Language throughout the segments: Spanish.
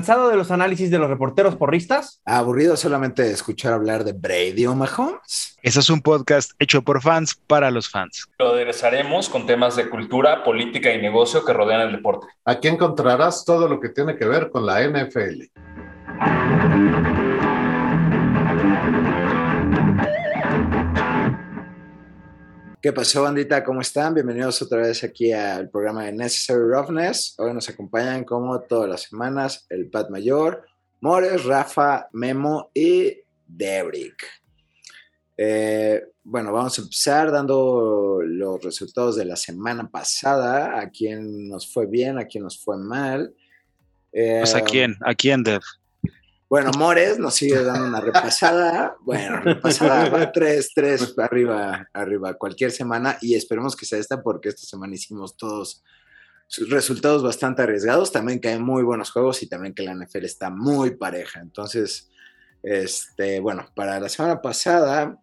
¿Cansado de los análisis de los reporteros porristas? ¿Aburrido solamente de escuchar hablar de Brady o Mahomes? Eso es un podcast hecho por fans para los fans. Lo aderezaremos con temas de cultura, política y negocio que rodean el deporte. Aquí encontrarás todo lo que tiene que ver con la NFL. ¿Qué pasó, bandita? ¿Cómo están? Bienvenidos otra vez aquí al programa de Necessary Roughness. Hoy nos acompañan, como todas las semanas, el Pat Mayor, Mores, Rafa, Memo y Debrick. Eh, bueno, vamos a empezar dando los resultados de la semana pasada, a quién nos fue bien, a quién nos fue mal. pues a quién, a quién, Dev. Bueno, Mores nos sigue dando una repasada. Bueno, repasada tres, tres arriba, arriba cualquier semana y esperemos que sea esta porque esta semana hicimos todos resultados bastante arriesgados. También que hay muy buenos juegos y también que la NFL está muy pareja. Entonces, este, bueno, para la semana pasada,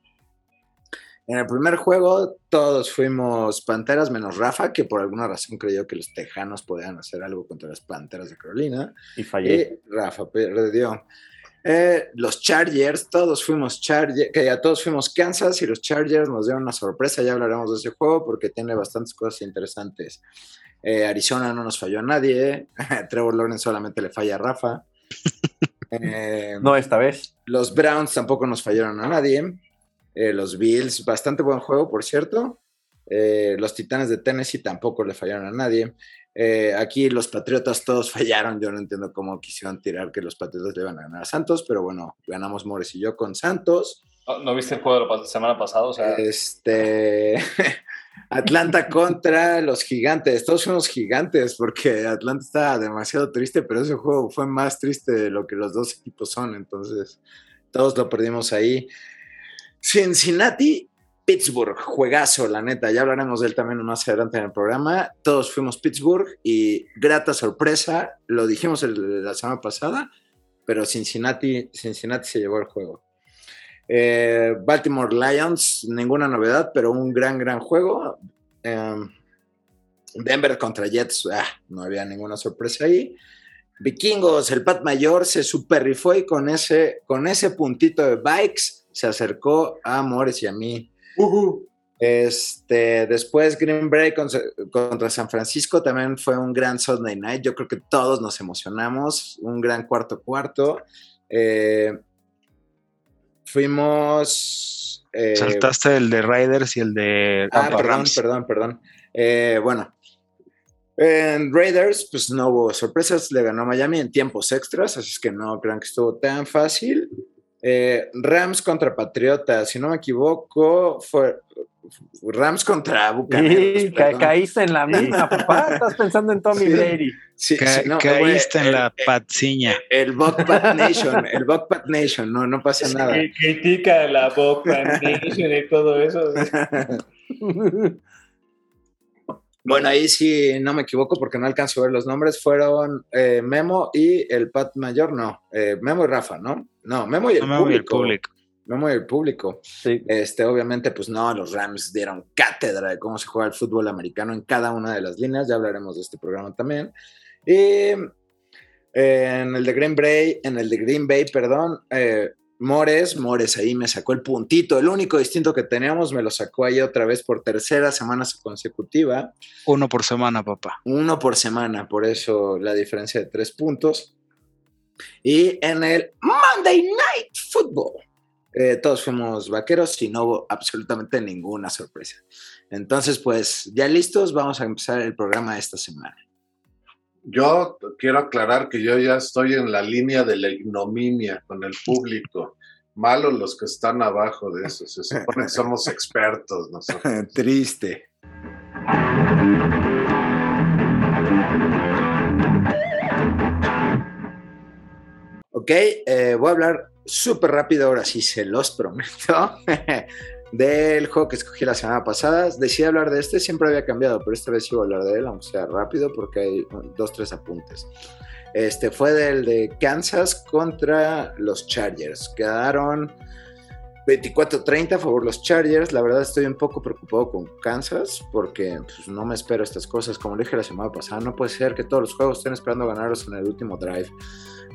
en el primer juego todos fuimos Panteras menos Rafa, que por alguna razón creyó que los Tejanos podían hacer algo contra las Panteras de Carolina. Y fallé. Rafa perdió. Eh, los Chargers, todos fuimos Chargers, que ya todos fuimos Kansas y los Chargers nos dieron una sorpresa, ya hablaremos de ese juego porque tiene bastantes cosas interesantes. Eh, Arizona no nos falló a nadie, Trevor Lawrence solamente le falla a Rafa. Eh, no esta vez. Los Browns tampoco nos fallaron a nadie. Eh, los Bills, bastante buen juego, por cierto. Eh, los Titanes de Tennessee tampoco le fallaron a nadie. Eh, aquí los Patriotas todos fallaron. Yo no entiendo cómo quisieron tirar que los Patriotas le iban a ganar a Santos, pero bueno, ganamos Mores y yo con Santos. ¿No, viste el juego de la semana pasada? Este. Atlanta contra los gigantes. Todos fuimos gigantes porque Atlanta está demasiado triste, pero ese juego fue más triste de lo que los dos equipos son. Entonces, todos lo perdimos ahí. Cincinnati, Pittsburgh, juegazo, la neta. Ya hablaremos de él también más adelante en el programa. Todos fuimos Pittsburgh y grata sorpresa, lo dijimos la semana pasada, pero Cincinnati, Cincinnati se llevó el juego. Eh, Baltimore Lions, ninguna novedad, pero un gran, gran juego. Em, Denver contra Jets, ah, no había ninguna sorpresa ahí. Vikingos, el Pat Mayor se superrifó y con ese, con ese puntito de bikes se acercó a Mores y a mí. Este, después Green Bay contra, San Francisco también fue un gran Sunday night. Yo creo que todos nos emocionamos. Un gran cuarto cuarto. Eh, fuimos. Eh, Saltaste el de Raiders y el de. Ah, perdón, perdón, perdón. Eh, bueno, en Raiders, pues no hubo sorpresas. Le ganó Miami en tiempos extras, así es que no crean que estuvo tan fácil. Eh, Rams contra Patriotas, si no me equivoco, fue Rams contra Bucaneros. Sí, caíste en la misma, papá. Estás pensando en Tommy Brady. Sí, caíste en la patciña. El, Buckpat Nation, el Buckpat Nation, no, no pasa nada. critica la Buckpat Nation y todo eso. Bueno, ahí sí no me equivoco porque no alcanzo a ver los nombres. Fueron eh, Memo y el Pat Mayor, no. Eh, Memo y Rafa, ¿no? No, Memo y el, público. Memo y el público. Sí. Este, obviamente, pues no, los Rams dieron cátedra de cómo se juega el fútbol americano en cada una de las líneas. Ya hablaremos de este programa también. Y en el de Green Bay, en el de Green Bay, perdón, eh, Mores, Mores ahí me sacó el puntito. El único distinto que teníamos me lo sacó ahí otra vez por tercera semana consecutiva. Uno por semana, papá. Uno por semana, por eso la diferencia de tres puntos. Y en el Monday Night Football, eh, todos fuimos vaqueros y no hubo absolutamente ninguna sorpresa. Entonces, pues ya listos, vamos a empezar el programa de esta semana. Yo quiero aclarar que yo ya estoy en la línea de la ignominia con el público. Malos los que están abajo de eso. Se supone que somos expertos nosotros. Triste. Ok, eh, voy a hablar súper rápido ahora sí, se los prometo. del juego que escogí la semana pasada. Decidí hablar de este, siempre había cambiado, pero esta vez voy a hablar de él, aunque sea rápido, porque hay dos, tres apuntes. Este fue del de Kansas contra los Chargers. Quedaron 24-30 a favor los Chargers. La verdad estoy un poco preocupado con Kansas porque pues, no me espero estas cosas. Como dije la semana pasada, no puede ser que todos los juegos estén esperando ganarlos en el último drive.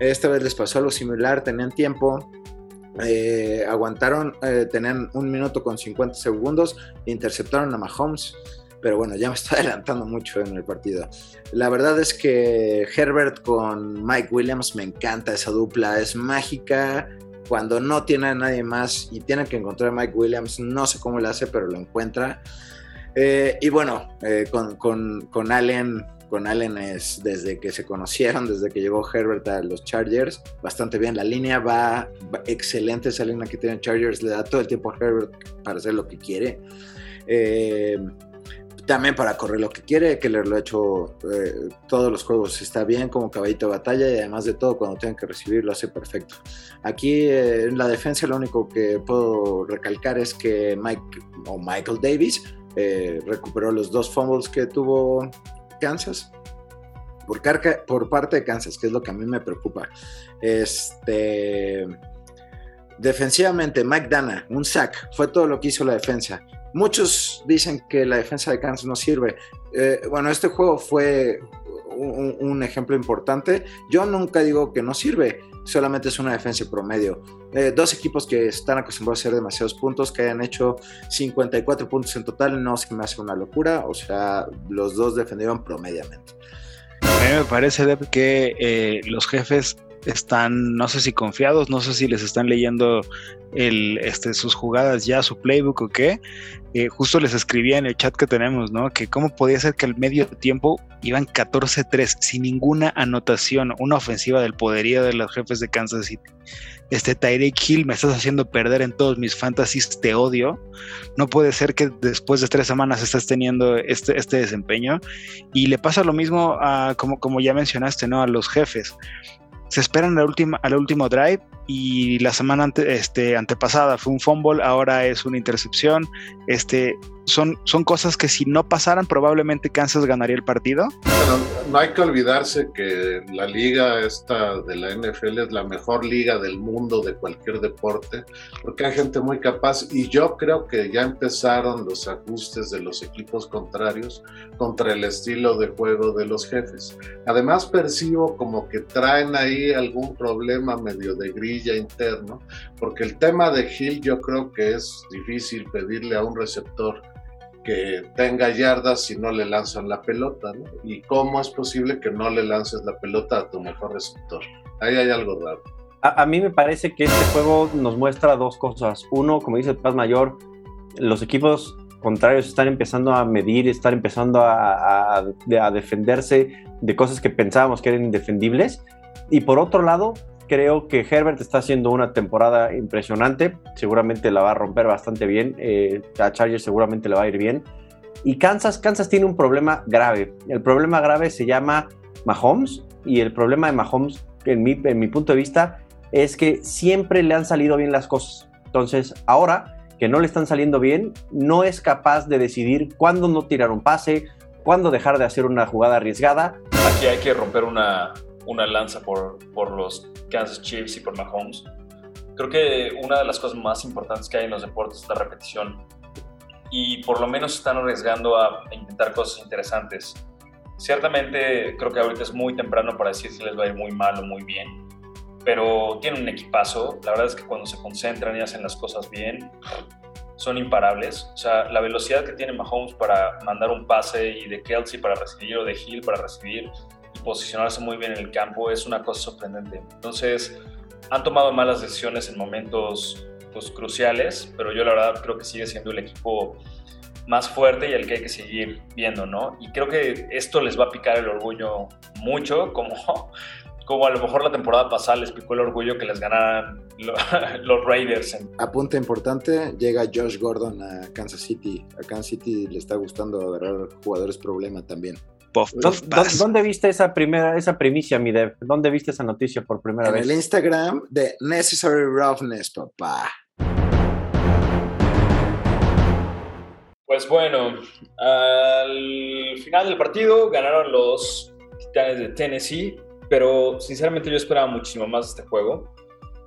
Esta vez les pasó algo similar, tenían tiempo, eh, aguantaron, eh, tenían un minuto con 50 segundos, interceptaron a Mahomes. Pero bueno, ya me está adelantando mucho en el partido. La verdad es que Herbert con Mike Williams me encanta esa dupla, es mágica cuando no tiene a nadie más y tiene que encontrar a Mike Williams, no sé cómo lo hace, pero lo encuentra. Eh, y bueno, eh, con, con, Allen, con Allen es desde que se conocieron, desde que llegó Herbert a los Chargers, bastante bien. La línea va, excelente, esa línea que tiene Chargers le da todo el tiempo a Herbert para hacer lo que quiere. Eh, también para correr lo que quiere, que lo ha hecho eh, todos los juegos, está bien como caballito de batalla y además de todo cuando tienen que recibir lo hace perfecto. Aquí eh, en la defensa lo único que puedo recalcar es que Mike o Michael Davis eh, recuperó los dos fumbles que tuvo Kansas. Por, parte de Kansas, que es lo que a mí me preocupa. Este, defensivamente, Mike un sack, fue todo lo que hizo la defensa. Muchos dicen que la defensa de Kansas no sirve. Eh, bueno, este juego fue un, ejemplo importante. Yo nunca digo que no sirve, solamente es una defensa promedio. Eh, dos equipos que están acostumbrados a hacer demasiados puntos, que hayan hecho 54 puntos en total, no se me hace una locura. O sea, los dos defendieron promediamente. A mí me parece que eh, los jefes están, no sé si confiados, no sé si les están leyendo el, este, sus jugadas ya, su playbook o qué. Eh, justo les escribía en el chat que tenemos, ¿no? Que cómo podía ser que al medio tiempo iban 14-3 sin ninguna anotación, una ofensiva del poderío de los jefes de Kansas City. Este Tyreek Hill me estás haciendo perder en todos mis fantasies, te odio. No puede ser que después de tres semanas estés teniendo este, este desempeño. Y le pasa lo mismo a, como, como ya mencionaste, ¿no? A los jefes se esperan al último, al último drive y la semana este, antepasada fue un fumble, ahora es una intercepción. Este, son, son cosas que si no pasaran probablemente Kansas ganaría el partido. No hay que olvidarse que la liga esta de la NFL es la mejor liga del mundo de cualquier deporte, porque hay gente muy capaz y yo creo que ya empezaron los ajustes de los equipos contrarios contra el estilo de juego de los jefes. Además percibo como que traen ahí algún problema medio de grilla interno, porque el tema de Hill yo creo que es difícil pedirle a un receptor que tenga yardas si no le lanzan la pelota. ¿Y cómo es posible que no le lances la pelota a tu mejor receptor? Ahí hay algo raro. A, mí me parece que este juego nos muestra dos cosas. Uno, como dice el Paz Mayor, los equipos contrarios están empezando a medir, están empezando a defenderse de cosas que pensábamos que eran indefendibles. Y por otro lado, creo que Herbert está haciendo una temporada impresionante. Seguramente la va a romper bastante bien. Eh, a Chargers seguramente le va a ir bien. Y Kansas, Kansas tiene un problema grave. El problema grave se llama Mahomes. Y el problema de Mahomes, en mi, en mi punto de vista, es que siempre le han salido bien las cosas. Entonces, ahora que no le están saliendo bien, no es capaz de decidir cuándo no tirar un pase, cuándo dejar de hacer una jugada arriesgada. Aquí hay que romper una, una lanza por, por los Kansas Chiefs y por Mahomes. Creo que una de las cosas más importantes que hay en los deportes es la repetición. Y por lo menos están arriesgando a intentar cosas interesantes. Ciertamente creo que ahorita es muy temprano para decir si les va a ir muy mal o muy bien. Pero tienen un equipazo. La verdad es que cuando se concentran y hacen las cosas bien, son imparables. O sea, la velocidad que tiene Mahomes para mandar un pase y de Kelsey para recibir o de Hill para recibir posicionarse muy bien en el campo es una cosa sorprendente. Entonces, han tomado malas decisiones en momentos pues, cruciales, pero yo la verdad creo que sigue siendo el equipo más fuerte y el que hay que seguir viendo, ¿no? Y creo que esto les va a picar el orgullo mucho, como, como a lo mejor la temporada pasada les picó el orgullo que les ganaran los Raiders. Apunte importante, llega Josh Gordon a Kansas City. A Kansas City le está gustando agarrar jugadores problema también. ¿Dónde, viste esa primera, esa primicia, mi dev? ¿Dónde viste esa noticia por primera vez? En el Instagram de Necessary Roughness, papá. Pues bueno, al final del partido ganaron los Titanes de Tennessee, pero sinceramente yo esperaba muchísimo más este juego.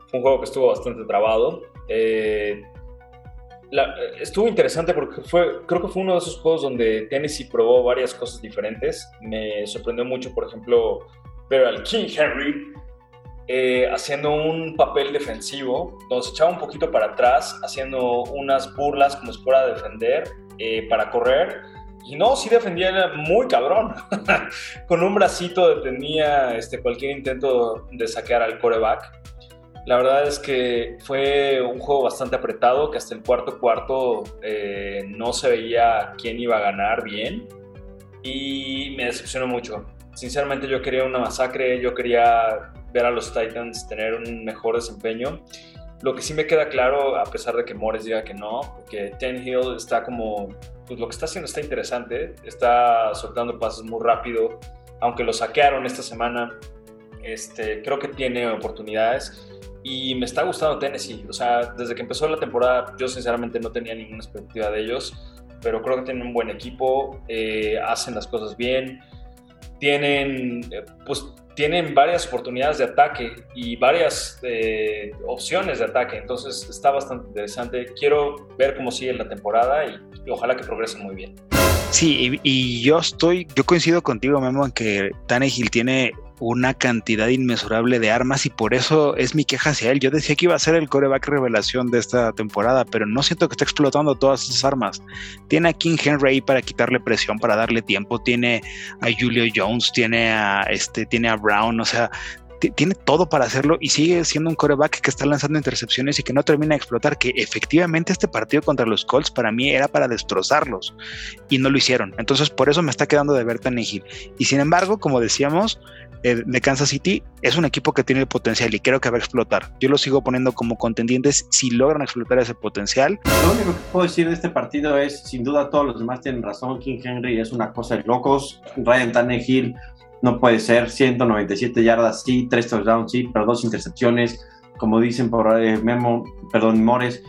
Fue un juego que estuvo bastante trabado. Eh, estuvo interesante porque fue, creo que fue uno de esos juegos donde Tennessee probó varias cosas diferentes. Me sorprendió mucho, por ejemplo, ver al King Henry eh, haciendo un papel defensivo, donde se echaba un poquito para atrás, haciendo unas burlas como si fuera a defender, eh, para correr. Y no, sí defendía muy cabrón. Con un bracito detenía este, cualquier intento de saquear al coreback. La verdad es que fue un juego bastante apretado, que hasta el cuarto cuarto eh, no se veía quién iba a ganar bien. Y me decepcionó mucho. Sinceramente yo quería una masacre, yo quería ver a los Titans tener un mejor desempeño. Lo que sí me queda claro, a pesar de que Morris diga que no, que Ten Hill está como, pues lo que está haciendo está interesante, está soltando pases muy rápido, aunque lo saquearon esta semana, este, creo que tiene oportunidades y me está gustando Tennessee. O sea, desde que empezó la temporada, yo sinceramente no tenía ninguna expectativa de ellos, pero creo que tienen un buen equipo, eh, hacen las cosas bien, tienen, eh, pues, tienen varias oportunidades de ataque y varias eh, opciones de ataque. Entonces está bastante interesante. Quiero ver cómo sigue la temporada y, ojalá que progresen muy bien. Sí, y, y, yo estoy, yo coincido contigo, Memo, en que Tannehill tiene una cantidad inmesurable de armas y por eso es mi queja hacia él. Yo decía que iba a ser el coreback revelación de esta temporada, pero no siento que esté explotando todas esas armas. Tiene a King Henry para quitarle presión, para darle tiempo, tiene a Julio Jones, tiene a este, tiene a Brown, o sea, tiene todo para hacerlo y sigue siendo un coreback que está lanzando intercepciones y que no termina de explotar, que efectivamente este partido contra los Colts para mí era para destrozarlos y no lo hicieron. Entonces por eso me está quedando de ver Tannehill. Y sin embargo, como decíamos, eh, de Kansas City es un equipo que tiene el potencial y creo que va a explotar. Yo lo sigo poniendo como contendientes si logran explotar ese potencial. Lo único que puedo decir de este partido es, sin duda todos los demás tienen razón, King Henry es una cosa de locos, Ryan Tannehill no puede ser, 197 yardas sí, 3 touchdowns sí, pero dos intercepciones, como dicen por eh, Memo, perdón, Mores,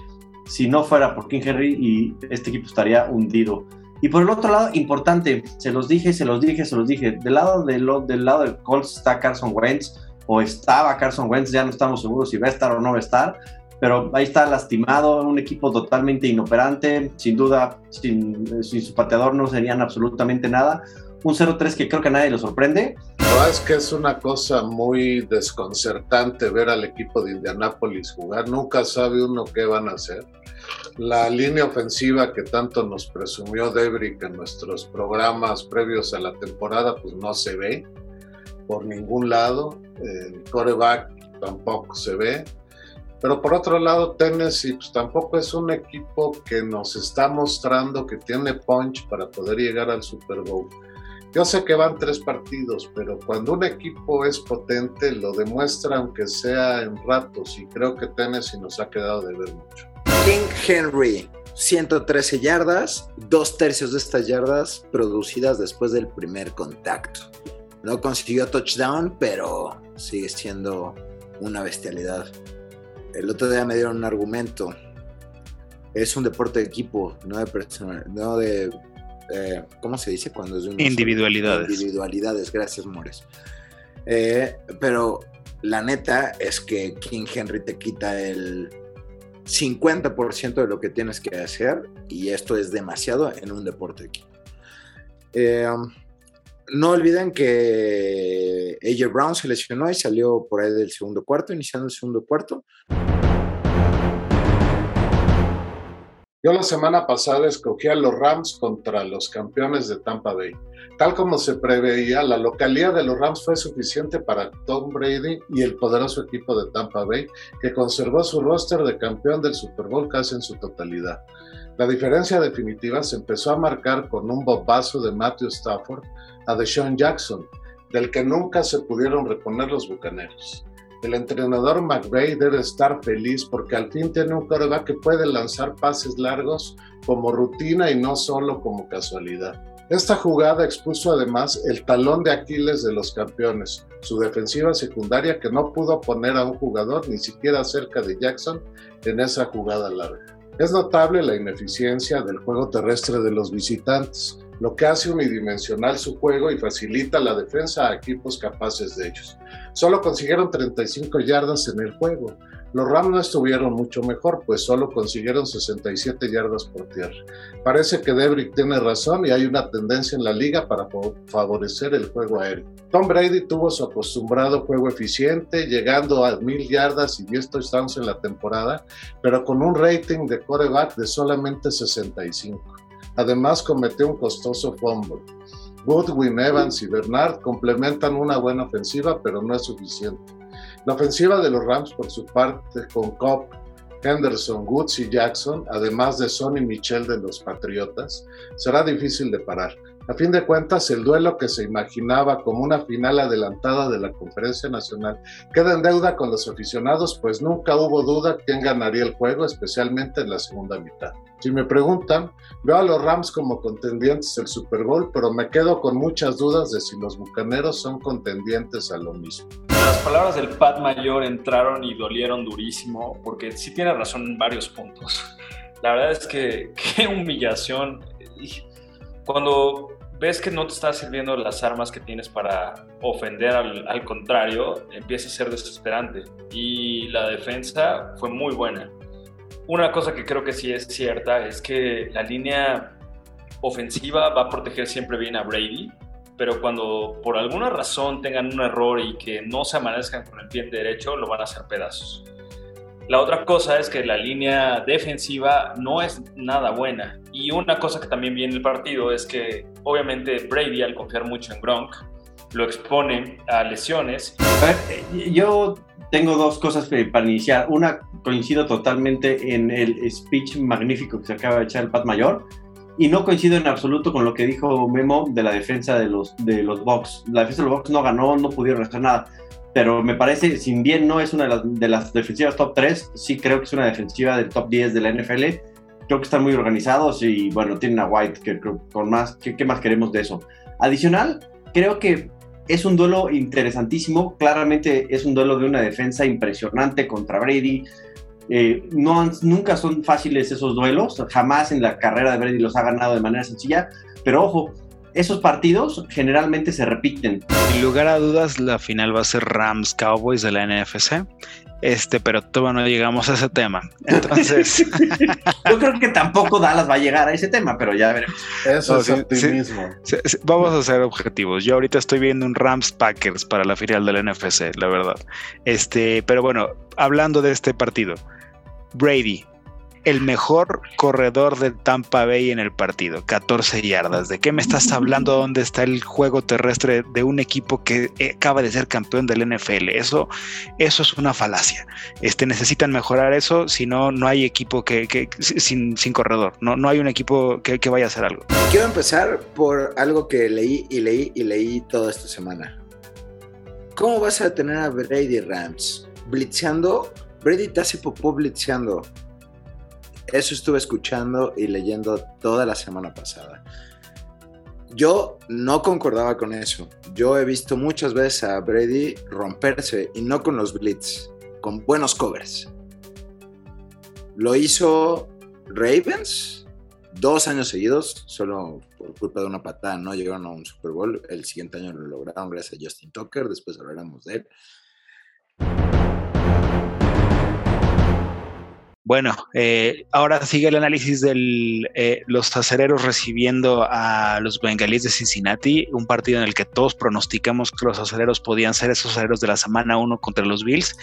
si no fuera por King Henry y este equipo estaría hundido. Y por el otro lado, importante, se los dije, se los dije, se los dije, del lado, del, del lado del Colts está Carson Wentz, o estaba Carson Wentz, ya no estamos seguros si va a estar o no va a estar, pero ahí está lastimado, un equipo totalmente inoperante, sin duda, sin, sin su pateador no serían absolutamente nada. Un 0-3 que creo que a nadie lo sorprende. No, es que es una cosa muy desconcertante ver al equipo de Indianápolis jugar. Nunca sabe uno qué van a hacer. La línea ofensiva que tanto nos presumió Debrick en nuestros programas previos a la temporada, pues no se ve por ningún lado. El coreback tampoco se ve. Pero por otro lado, Tennessee pues, tampoco es un equipo que nos está mostrando que tiene punch para poder llegar al Super Bowl. Yo sé que van tres partidos, pero cuando un equipo es potente lo demuestra aunque sea en ratos y creo que Tennessee nos ha quedado de ver mucho. King Henry, 113 yardas, dos tercios de estas yardas producidas después del primer contacto. No consiguió touchdown, pero sigue siendo una bestialidad. El otro día me dieron un argumento. Es un deporte de equipo, no de personal, no de eh, ¿cómo se dice cuando es de individualidades? Individualidades, gracias, Mores. Eh, pero la neta es que King Henry te quita el 50% de lo que tienes que hacer y esto es demasiado en un deporte de equipo. Eh, no olviden que AJ Brown se lesionó y salió por ahí del segundo cuarto, iniciando el segundo cuarto. Yo la semana pasada escogí a los Rams contra los campeones de Tampa Bay. Tal como se preveía, la localidad de los Rams fue suficiente para Tom Brady y el poderoso equipo de Tampa Bay, que conservó su roster de campeón del Super Bowl casi en su totalidad. La diferencia definitiva se empezó a marcar con un bobazo de Matthew Stafford a Deshaun Jackson, del que nunca se pudieron reponer los bucaneros. El entrenador McVay debe estar feliz porque al fin tiene un quarterback que puede lanzar pases largos como rutina y no solo como casualidad. Esta jugada expuso además el talón de Aquiles de los campeones, su defensiva secundaria que no pudo poner a un jugador ni siquiera cerca de Jackson en esa jugada larga. Es notable la ineficiencia del juego terrestre de los visitantes, lo que hace unidimensional su juego y facilita la defensa a equipos capaces de ellos. Solo consiguieron 35 yardas en el juego, Los Rams no estuvieron mucho mejor, pues solo consiguieron 67 yardas por tierra. Parece que Debrick tiene razón y hay una tendencia en la liga para favorecer el juego aéreo. Tom Brady tuvo su acostumbrado juego eficiente, llegando a mil yardas y 10 touchdowns en la temporada, pero con un rating de coreback de solamente 65. Además, cometió un costoso fumble. Goodwin, Evans y Bernard complementan una buena ofensiva, pero no es suficiente. La ofensiva de los Rams, por su parte, con Cobb, Henderson, Woods y Jackson, además de Sonny Michel de los Patriotas, será difícil de parar. A fin de cuentas, el duelo que se imaginaba como una final adelantada de la Conferencia Nacional queda en deuda con los aficionados, pues nunca hubo duda quién ganaría el juego, especialmente en la segunda mitad. Si me preguntan, veo a los Rams como contendientes del Super Bowl, pero me quedo con muchas dudas de si los Bucaneros son contendientes a lo mismo. Las palabras del Pat Mayor entraron y dolieron durísimo, porque sí tiene razón en varios puntos. La verdad es que qué humillación. Cuando ves que no te está sirviendo las armas que tienes para ofender al, al, contrario, empieza a ser desesperante. Y la defensa fue muy buena. Una cosa que creo que sí es cierta es que la línea ofensiva va a proteger siempre bien a Brady, pero cuando por alguna razón tengan un error y que no se amanezcan con el pie derecho, lo van a hacer pedazos. La otra cosa es que la línea defensiva no es nada buena. Y una cosa que también viene el partido es que obviamente Brady al confiar mucho en Gronk lo expone a lesiones. Yo tengo dos cosas para iniciar. Una, coincido totalmente en el speech magnífico que se acaba de echar el Pat Mayor. Y no coincido en absoluto con lo que dijo Memo de la defensa de los, de los Bucks. La defensa de los Bucks no ganó, no pudieron hacer nada pero me parece, si bien no es una de las, de las, defensivas top 3, sí creo que es una defensiva del top 10 de la NFL. Creo que están muy organizados y bueno, tienen a White, que con más, ¿qué, más queremos de eso? Adicional, creo que es un duelo interesantísimo, claramente es un duelo de una defensa impresionante contra Brady. Eh, no, nunca son fáciles esos duelos, jamás en la carrera de Brady los ha ganado de manera sencilla, pero ojo, esos partidos generalmente se repiten. Sin lugar a dudas, la final va a ser Rams Cowboys de la NFC. Este, pero todavía no llegamos a ese tema. Entonces, yo creo que tampoco Dallas va a llegar a ese tema, pero ya veremos. Eso es optimismo. vamos a ser objetivos. Yo ahorita estoy viendo un Rams Packers para la final del NFC, la verdad. Este, pero bueno, hablando de este partido, Brady, el mejor corredor de Tampa Bay en el partido, 14 yardas. ¿De qué me estás hablando? ¿Dónde está el juego terrestre de un equipo que eh, acaba de ser campeón del NFL? Eso, eso es una falacia. Este, necesitan mejorar eso, si no, no hay equipo que, sin, sin, corredor. No, no hay un equipo que, que vaya a hacer algo. Quiero empezar por algo que leí y leí y leí toda esta semana. ¿Cómo vas a tener a Brady Rams? Blitzeando. Brady te hace popó blitzeando. Eso estuve escuchando y leyendo toda la semana pasada. Yo no concordaba con eso. Yo he visto muchas veces a Brady romperse y no con los blitz, con buenos covers. Lo hizo Ravens dos años seguidos, solo por culpa de una patada no llegaron a un Super Bowl. El siguiente año lo lograron gracias a Justin Tucker, después hablaremos de él. Bueno, eh, ahora sigue el análisis de eh, los acereros recibiendo a los bengalíes de Cincinnati, un partido en el que todos pronosticamos que los acereros podían ser esos acereros de la semana 1 contra los Bills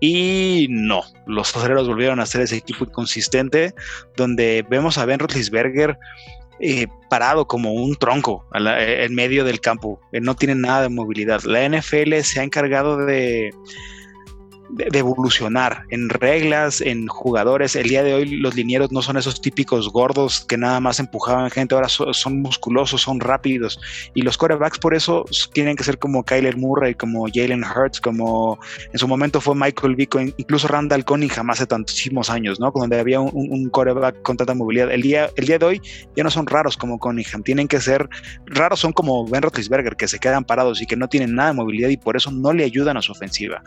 y no, los acereros volvieron a ser ese equipo inconsistente donde vemos a Ben Roethlisberger eh, parado como un tronco en medio del campo, no tiene nada de movilidad. La NFL se ha encargado de de, evolucionar en reglas, en jugadores. El día de hoy los linieros no son esos típicos gordos que nada más empujaban gente, ahora son musculosos, son rápidos. Y los corebacks por eso tienen que ser como Kyler Murray, como Jalen Hurts, como en su momento fue Michael Vick, incluso Randall Cunningham hace tantísimos años, ¿no? Donde había un, un coreback con tanta movilidad. El día, el día de hoy ya no son raros como Cunningham, tienen que ser raros son como Ben Roethlisberger, que se quedan parados y que no tienen nada de movilidad y por eso no le ayudan a su ofensiva.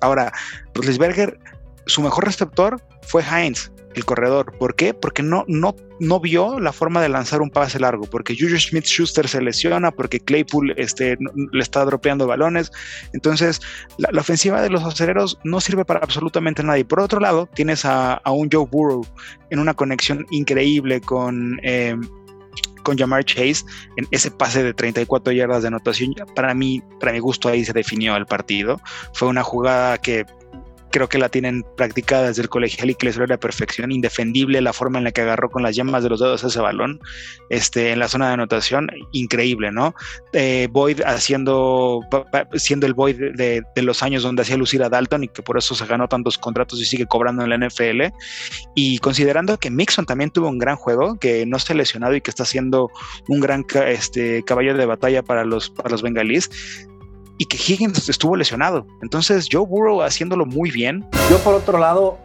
Ahora, Roethlisberger su mejor receptor fue Heinz, el corredor. ¿Por qué? Porque no, no, no vio la forma de lanzar un pase largo, porque Juju Smith Schuster se lesiona, porque Claypool este, le está dropeando balones. Entonces, la, ofensiva de los aceleros no sirve para absolutamente nada. Y por otro lado, tienes a, un Joe Burrow en una conexión increíble con. Eh, con Jamar Chase en ese pase de 34 yardas de anotación. Para mí, para mi gusto, ahí se definió el partido. Fue una jugada que creo que la tienen practicada desde el colegial y que les a la perfección, indefendible la forma en la que agarró con las llamas de los dedos ese balón este, en la zona de anotación, increíble, ¿no? Eh, Boyd haciendo, siendo el Boyd de, los años donde hacía lucir a Dalton y que por eso se ganó tantos contratos y sigue cobrando en la NFL, y considerando que Mixon también tuvo un gran juego, que no ha lesionado y que está siendo un gran este, caballo de batalla para los, para los bengalíes, y que Higgins estuvo lesionado. Entonces, Joe Burrow haciéndolo muy bien. Yo, por otro lado,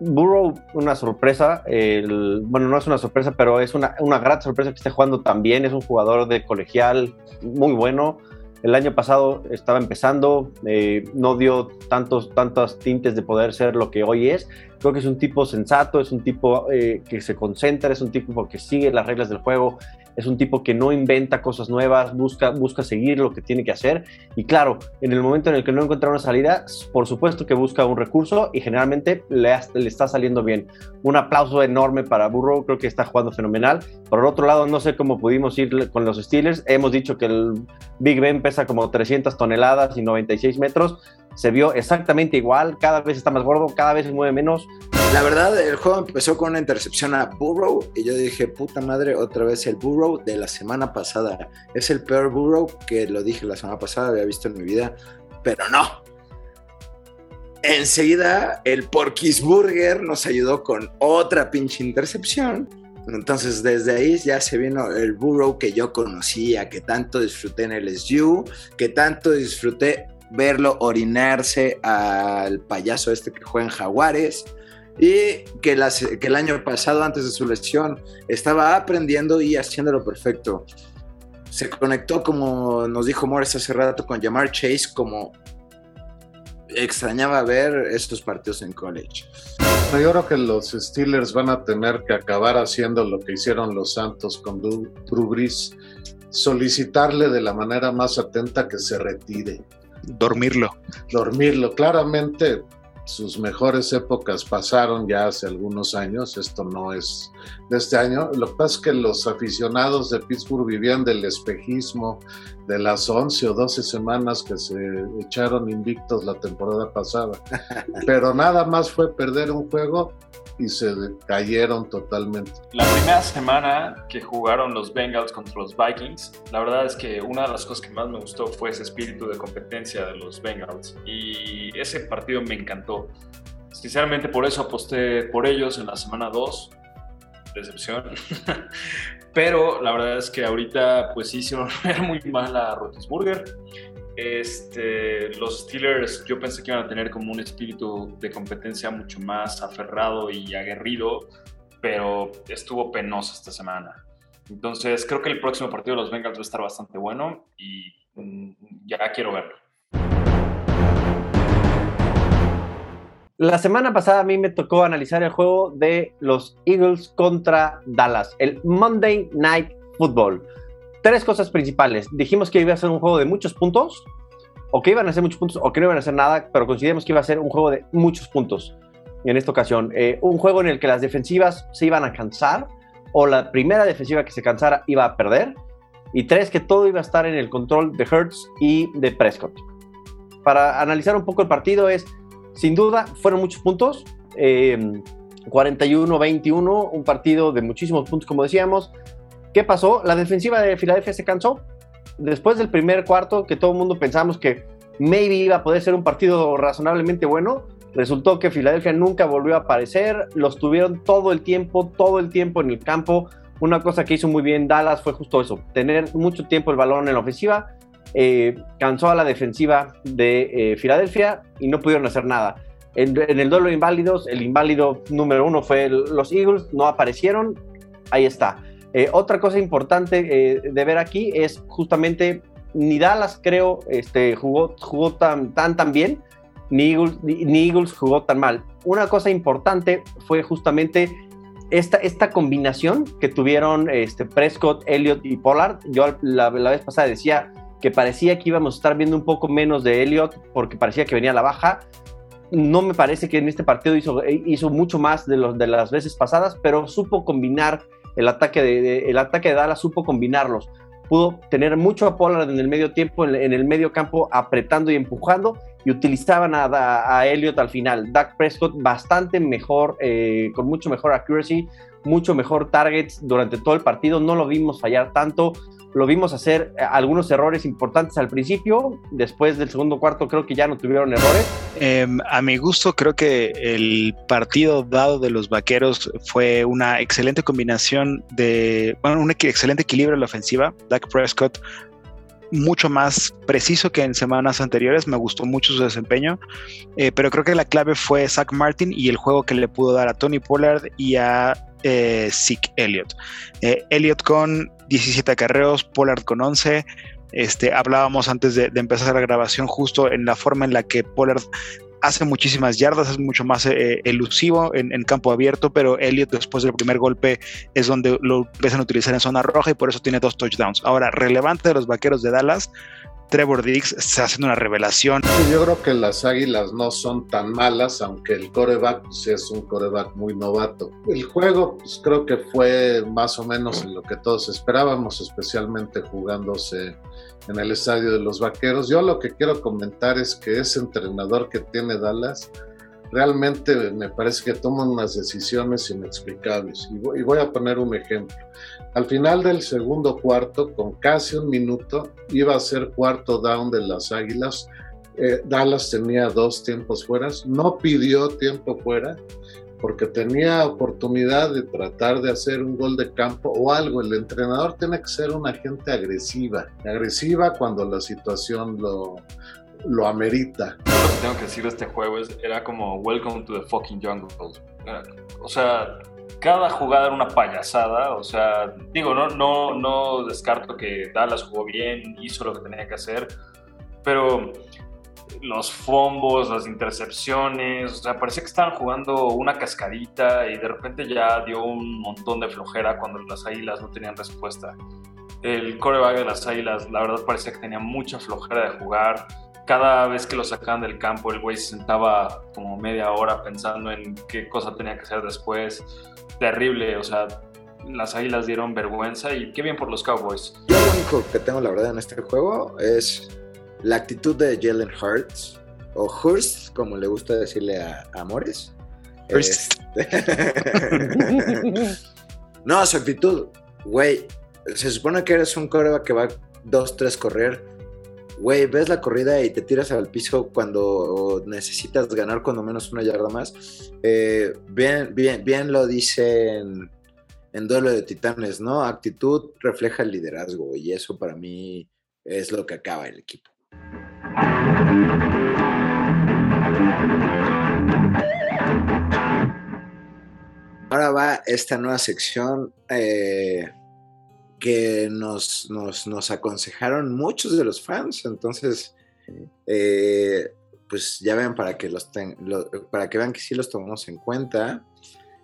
Burrow, una sorpresa. bueno, no es una sorpresa, pero es una, una gran sorpresa que esté jugando tan bien. Es un jugador de colegial muy bueno. El año pasado estaba empezando, eh, no dio tantos, tantos tintes de poder ser lo que hoy es. Creo que es un tipo sensato, es un tipo eh, que se concentra, es un tipo que sigue las reglas del juego, es un tipo que no inventa cosas nuevas, busca, busca seguir lo que tiene que hacer. Y claro, en el momento en el que no encuentra una salida, por supuesto que busca un recurso y generalmente le, le está saliendo bien. Un aplauso enorme para Burrow, creo que está jugando fenomenal. Por el otro lado, no sé cómo pudimos ir con los Steelers. Hemos dicho que el Big Ben pesa como 300 toneladas y 96 metros se vio exactamente igual, cada vez está más gordo, cada vez se mueve menos. La verdad, el juego empezó con una intercepción a Burrow y yo dije, puta madre, otra vez el Burrow de la semana pasada. Es el peor Burrow que lo dije la semana pasada, había visto en mi vida, pero no. Enseguida, el Porkisburger nos ayudó con otra pinche intercepción. Entonces, desde ahí ya se vino el Burrow que yo conocía, que tanto disfruté en el SU, que tanto disfruté verlo orinarse al payaso este que juega en Jaguares y que, el año pasado, antes de su lesión, estaba aprendiendo y haciéndolo perfecto. Se conectó, como nos dijo Morris hace rato, con Jamar Chase, como extrañaba ver estos partidos en college. Yo creo que los Steelers van a tener que acabar haciendo lo que hicieron los Santos con Drew Brees, solicitarle de la manera más atenta que se retire dormirlo. Dormirlo. Claramente sus mejores épocas pasaron ya hace algunos años, esto no es de este año. Lo que pasa es que los aficionados de Pittsburgh vivían del espejismo de las 11 o 12 semanas que se echaron invictos la temporada pasada. Pero nada más fue perder un juego y se cayeron totalmente. La primera semana que jugaron los Bengals contra los Vikings, la verdad es que una de las cosas que más me gustó fue ese espíritu de competencia de los Bengals y ese partido me encantó. Sinceramente por eso aposté por ellos en la semana 2. Decepción. Pero la verdad es que ahorita pues sí hicieron ver muy mal a Rotisburger. Este, los Steelers yo pensé que iban a tener como un espíritu de competencia mucho más aferrado y aguerrido, pero estuvo penoso esta semana. Entonces creo que el próximo partido de los Bengals va a estar bastante bueno y mm, ya quiero verlo. La semana pasada a mí me tocó analizar el juego de los Eagles contra Dallas, el Monday Night Football tres cosas principales. Dijimos que iba a ser un juego de muchos puntos, o que iban a ser muchos puntos, o que no iban a ser nada, pero consideramos que iba a ser un juego de muchos puntos en esta ocasión. Eh, un juego en el que las defensivas se iban a cansar, o la primera defensiva que se cansara iba a perder. Y tres, que todo iba a estar en el control de Hertz y de Prescott. Para analizar un poco el partido es, sin duda, fueron muchos puntos. 41-21, eh, un partido de muchísimos puntos, como decíamos. ¿Qué pasó? La defensiva de Filadelfia se cansó. Después del primer cuarto, que todo el mundo pensamos que maybe iba a poder ser un partido razonablemente bueno, resultó que Filadelfia nunca volvió a aparecer. Los tuvieron todo el tiempo, todo el tiempo en el campo. Una cosa que hizo muy bien Dallas fue justo eso, tener mucho tiempo el balón en la ofensiva. Eh, cansó a la defensiva de eh, Filadelfia y no pudieron hacer nada. En, en, el duelo de inválidos, el inválido número uno fue los Eagles, no aparecieron. Ahí está. Eh, otra cosa importante eh, de ver aquí es justamente ni Dallas creo este, jugó, jugó tan, tan, tan bien, ni Eagles, ni, Eagles jugó tan mal. una cosa importante fue justamente esta, esta combinación que tuvieron este, Prescott, Elliott y Pollard. Yo la, la, vez pasada decía que parecía que íbamos a estar viendo un poco menos de Elliott porque parecía que venía a la baja. No me parece que en este partido hizo, hizo mucho más de, los, de las veces pasadas, pero supo combinar el ataque de, el ataque de Dallas, supo combinarlos pudo tener mucho a Pollard en el medio tiempo, en, el medio campo, apretando y empujando, y utilizaban a, Elliott al final. Dak Prescott bastante mejor, eh, con mucho mejor accuracy, mucho mejor targets durante todo el partido, no lo vimos fallar tanto, lo vimos hacer eh, algunos errores importantes al principio, después del segundo cuarto creo que ya no tuvieron errores. Em, a mi gusto creo que el partido dado de los Vaqueros fue una excelente combinación de, bueno, un excelente equilibrio en la ofensiva. Dak Prescott mucho más preciso que en semanas anteriores. Me gustó mucho su desempeño, eh, pero creo que la clave fue Zach Martin y el juego que le pudo dar a Tony Pollard y a eh, Zeke Elliott. Eh, Elliott con 17 acarreos, Pollard con 11. Este, hablábamos antes de, empezar la grabación justo en la forma en la que Pollard hace muchísimas yardas, es mucho más eh, elusivo en, campo abierto, pero Elliott después del primer golpe es donde lo empiezan a utilizar en zona roja y por eso tiene dos touchdowns. Ahora, relevante de los vaqueros de Dallas, Trevor Diggs está haciendo una revelación. Yo creo que las Águilas no son tan malas, aunque el coreback pues, es un coreback muy novato. El juego pues, creo que fue más o menos en lo que todos esperábamos, especialmente jugándose en el estadio de los Vaqueros. Yo lo que quiero comentar es que ese entrenador que tiene Dallas realmente me parece que toman unas decisiones inexplicables. Y voy, a poner un ejemplo. Al final del segundo cuarto, con casi un minuto, iba a ser cuarto down de las Águilas. Eh, Dallas tenía dos tiempos fuera, no pidió tiempo fuera porque tenía oportunidad de tratar de hacer un gol de campo o algo. El entrenador tiene que ser una gente agresiva, agresiva cuando la situación lo, lo amerita. Lo que tengo que decir de este juego es, era como Welcome to the fucking jungle. O sea, cada jugada era una payasada. O sea, digo, no, no, no descarto que Dallas jugó bien, hizo lo que tenía que hacer, pero los fombos, las intercepciones, o sea, parecía que estaban jugando una cascadita y de repente ya dio un montón de flojera cuando las águilas no tenían respuesta. El coreback de las águilas, la verdad, parecía que tenía mucha flojera de jugar cada vez que lo sacaban del campo, el güey se sentaba como media hora pensando en qué cosa tenía que hacer después. Terrible, o sea, las águilas dieron vergüenza y qué bien por los Cowboys. Yo lo único que tengo, la verdad, en este juego es la actitud de Jalen Hurts, o Hurst, como le gusta decirle a, Amores. Hurst. Este, no, su actitud, güey, se supone que eres un coreback que va 2-3 correr güey, ves la corrida y te tiras al piso cuando necesitas ganar cuando menos una yarda más. Eh, bien, bien, bien lo dicen en Duelo de Titanes, ¿no? Actitud refleja el liderazgo y eso para mí es lo que acaba el equipo. Ahora va esta nueva sección eh, que nos, nos, aconsejaron muchos de los fans. Entonces, eh, pues ya ven para que, los para que vean que sí los tomamos en cuenta.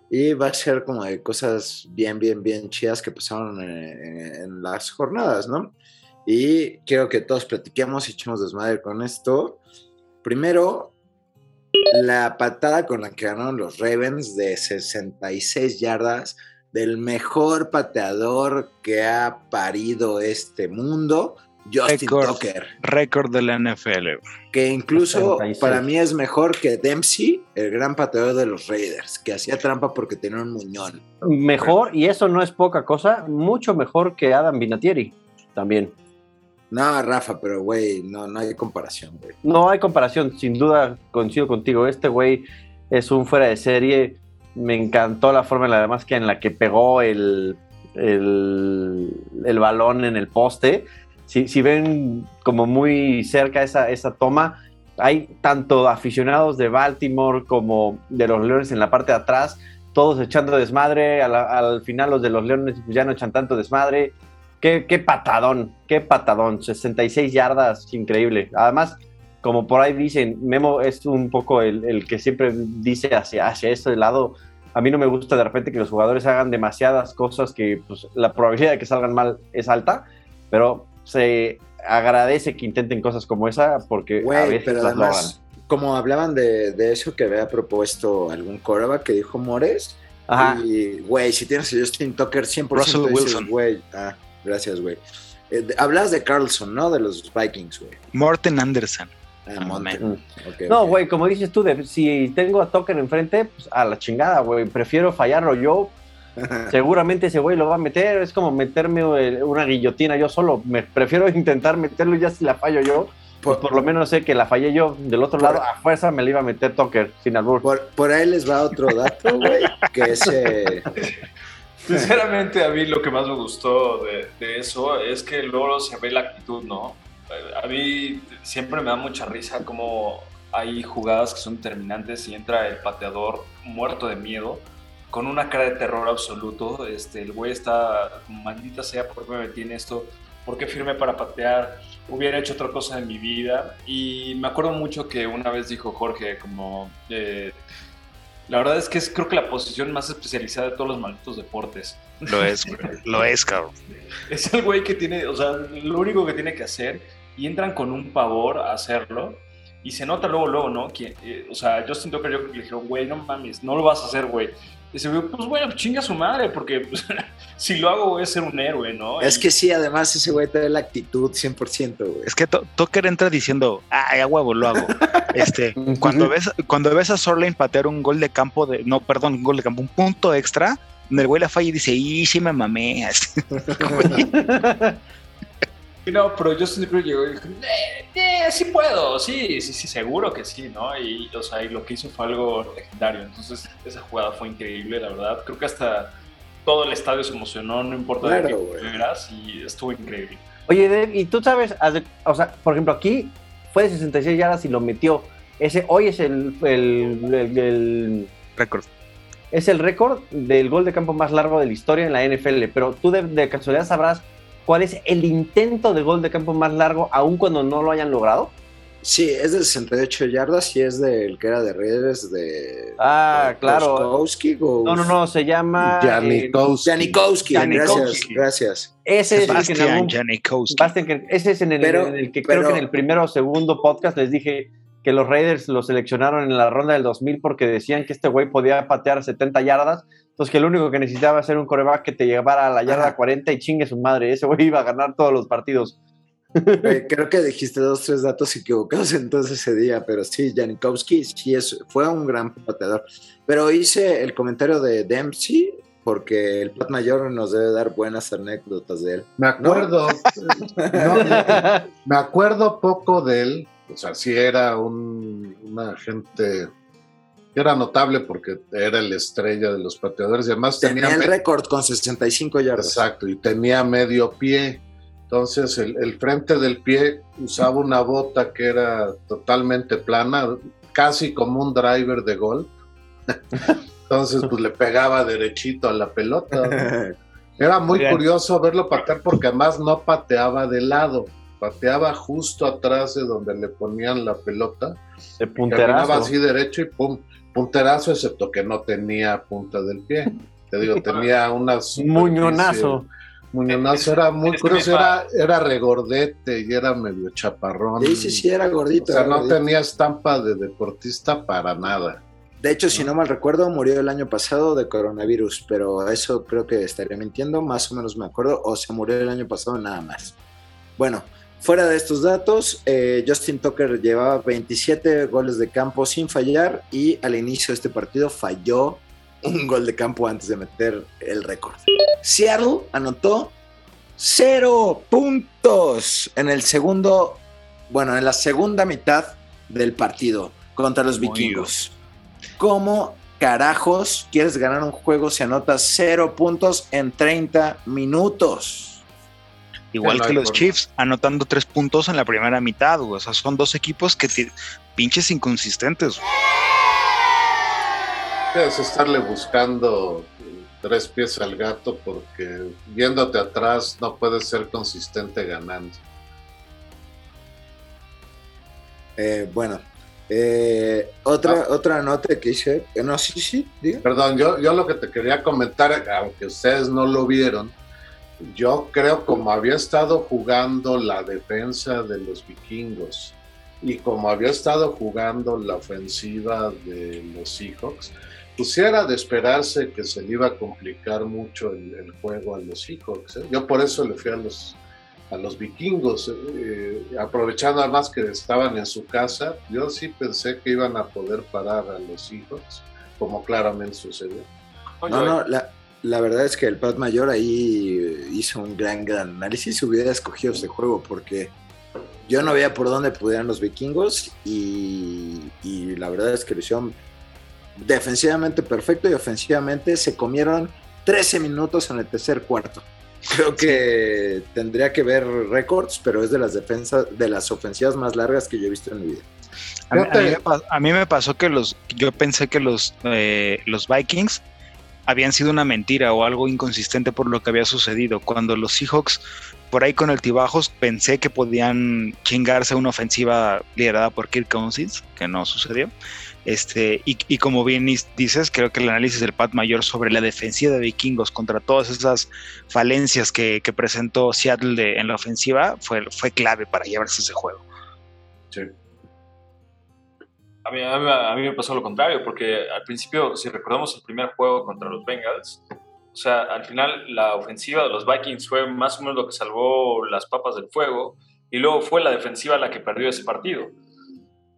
Y va a ser como de cosas bien, bien, bien chidas que pasaron en, las jornadas, ¿no? Y quiero que todos platiquemos y echemos desmadre con esto. Primero, la patada con la que ganaron los Ravens de 66 yardas del mejor pateador que ha parido este mundo, Justin Tucker. Récord de la NFL. Que incluso para mí es mejor que Dempsey, el gran pateador de los Raiders, que hacía trampa porque tenía un muñón. Mejor, y eso no es poca cosa, mucho mejor que Adam Vinatieri también. No, Rafa, pero güey, no, no hay comparación, güey. No hay comparación, sin duda coincido contigo. Este güey es un fuera de serie me encantó la forma en la, además que en la que pegó el, el, balón en el poste. Si, si, ven como muy cerca esa, esa toma, hay tanto aficionados de Baltimore como de los Leones en la parte de atrás, todos echando desmadre. Al, final los de los Leones ya no echan tanto desmadre. Qué, qué patadón, qué patadón. 66 yardas, increíble. Además, como por ahí dicen, Memo es un poco el, el que siempre dice hacia, hacia este lado. A mí no me gusta de repente que los jugadores hagan demasiadas cosas que pues, la probabilidad de que salgan mal es alta, pero se agradece que intenten cosas como esa porque a Güey, veces pero las logran. además, como hablaban de, de eso que había propuesto algún coreback que dijo Mores, Ajá. y güey, si tienes a Justin Tucker 100% Russell dices, Wilson. güey, ah, gracias, güey. Eh, de- hablas de Carlson, ¿no? De los Vikings, güey. Morten Anderson. Ah, man. No, ok. güey, como dices tú, de- si tengo a Tucker enfrente, pues a la chingada, güey. Prefiero fallarlo yo. Seguramente ese güey lo va a meter. Es como meterme eh, una guillotina yo solo. Me prefiero intentar meterlo ya si la fallo yo. Pues Por, por lo menos sé que la fallé yo del otro Por- lado. A fuerza me la iba a meter Tucker, sin albur. por, por ahí les va otro dato, güey, que es... eh, Sinceramente, a mí lo que más me gustó de, de eso es que luego se ve la actitud, ¿no? A mí siempre me da mucha risa cómo hay jugadas que son determinantes y entra el pateador muerto de miedo con una cara de terror absoluto. Este, el güey está, maldita sea, ¿por qué me metí en esto? ¿Por qué firmé para patear? Hubiera hecho otra cosa en mi vida. Y me acuerdo mucho que una vez dijo Jorge, como, eh, la verdad es que es creo que la posición más especializada de todos los malditos deportes. Lo es. Lo es, cabrón. Es el güey que tiene, o sea, lo único que tiene que hacer y entran con un pavor a hacerlo y se nota luego, luego, ¿no? Que, eh, o sea, Justin Tucker yo creo que le dijeron, güey, no mames, no lo vas a hacer, güey. Y se ve, pues bueno, chinga su madre, porque pues, si lo hago voy a ser un héroe, ¿no? es Y- que sí, además ese güey trae la actitud 100%, güey. Es que Tucker entra diciendo, ay, a huevo, lo hago. Este, cuando ves, cuando ves a Sorlane patear un gol de campo de, no, perdón, un gol de campo, un punto extra, el güey la falla y dice, y sí me mamé. No, pero Justin Tucker llegó y dijo, eh, eh, sí puedo, sí, sí, sí, seguro que sí, ¿no? Y, o sea, y lo que hizo fue algo legendario. Entonces, esa jugada fue increíble, la verdad. Creo que hasta todo el estadio se emocionó, no importa de qué eras, y estuvo increíble. Oye, Dave, y tú sabes, o sea, por ejemplo, aquí fue de 66 yardas y lo metió. Ese hoy es el, el- el- el- Récord. es el récord del gol de campo más largo de la historia en la NFL. Pero tú de, de casualidad sabrás cuál es el intento de gol de campo más largo, aun cuando no lo hayan logrado. Sí, es de 68 yardas y es del que era de Raiders de... Ah, de claro. O- No, no, no, se llama. eh, Janikowski. Janikowski, gracias, Janikowski. gracias. ese es el que en algún- Janikowski. Bastian, ese es en el, Pero- en el que creo pero- que en el primero o segundo podcast les dije que los Raiders lo seleccionaron en la ronda del 2000 porque decían que este güey podía patear 70 yardas. Entonces que lo único que necesitaba era ser un coreback que te llevara a la yarda Ajá. 40 y chingue su madre. Ese güey iba a ganar todos los partidos. Eh, creo que dijiste dos, tres datos equivocados entonces ese día, pero sí, Janikowski sí es, fue un gran pateador. Pero hice el comentario de Dempsey porque el Pat Mayor nos debe dar buenas anécdotas de él. Me acuerdo, no, no, me acuerdo poco de él, o sea, sí era un, una gente, era notable porque era la estrella de los pateadores y además tenía, Tenía el récord con 65 yardas. exacto, y tenía medio pie, entonces el, el frente del pie usaba una bota que era totalmente plana, casi como un driver de gol, entonces pues le pegaba derechito a la pelota. Era muy Bien. curioso verlo patear porque además no pateaba de lado, pateaba justo atrás de donde le ponían la pelota. De Caminaba punterazo. así derecho y pum, punterazo, excepto que no tenía punta del pie. Te digo, tenía una superficie- Muñonazo. Muñonazo era muy Es que curioso, era, era regordete y era medio chaparrón. Sí, sí, sí, era O gordito. sea, era no gordito. tenía estampa de deportista para nada. De hecho, si no mal recuerdo, murió el año pasado de coronavirus, pero eso creo que estaría mintiendo, más o menos me acuerdo, o se murió el año pasado nada más. Bueno, fuera de estos datos, eh, Justin Tucker llevaba 27 goles de campo sin fallar y al inicio de este partido falló un gol de campo antes de meter el récord. Seattle anotó cero puntos en el segundo, bueno, en la segunda mitad del partido contra los vikingos. ¿Cómo carajos quieres ganar un juego si anotas cero puntos en 30 minutos? Igual que los. Chiefs, anotando tres puntos en la primera mitad, güey. O sea, son dos equipos que pinches inconsistentes. güey. Debes estarle buscando tres pies al gato porque viéndote atrás no puedes ser consistente ganando. Eh, bueno, eh, otra, otra nota que hice, eh, no, sí, sí, diga. Perdón, yo, yo lo que te quería comentar, aunque ustedes no lo vieron, yo creo como había estado jugando la defensa de los vikingos y como había estado jugando la ofensiva de los Seahawks, pues era de esperarse que se le iba a complicar mucho el, el juego a los Seahawks. ¿eh? Yo por eso le fui a los, a los vikingos, eh, aprovechando además que estaban en su casa, yo sí pensé que iban a poder parar a los Seahawks, como claramente sucedió. No, no, la, la verdad es que el Pat Mayor ahí hizo un gran, gran análisis. Hubiera escogido ese juego porque yo no veía por dónde pudieran los vikingos y, y la verdad es que lo hicieron defensivamente perfecto y ofensivamente se comieron 13 minutos en el tercer cuarto. Creo que tendría que ver récords, pero es de las defensas, de las ofensivas más largas que yo he visto en mi vida. A mí, a mí me, pa- a mí me pasó que los, yo pensé que los, eh, los Vikings habían sido una mentira o algo inconsistente por lo que había sucedido. Cuando los Seahawks, por ahí con altibajos, pensé que podían chingarse una ofensiva liderada por Kirk Cousins, que no sucedió. Este, y, y como bien dices, creo que el análisis del Pat Mayor sobre la defensiva de vikingos contra todas esas falencias que, que presentó Seattle en la ofensiva fue, fue clave para llevarse ese juego. Sí. A mí, a mí- a mí me pasó lo contrario, porque al principio, si recordamos el primer juego contra los Bengals, o sea, al final la ofensiva de los Vikings fue más o menos lo que salvó las papas del fuego, y luego fue la defensiva la que perdió ese partido.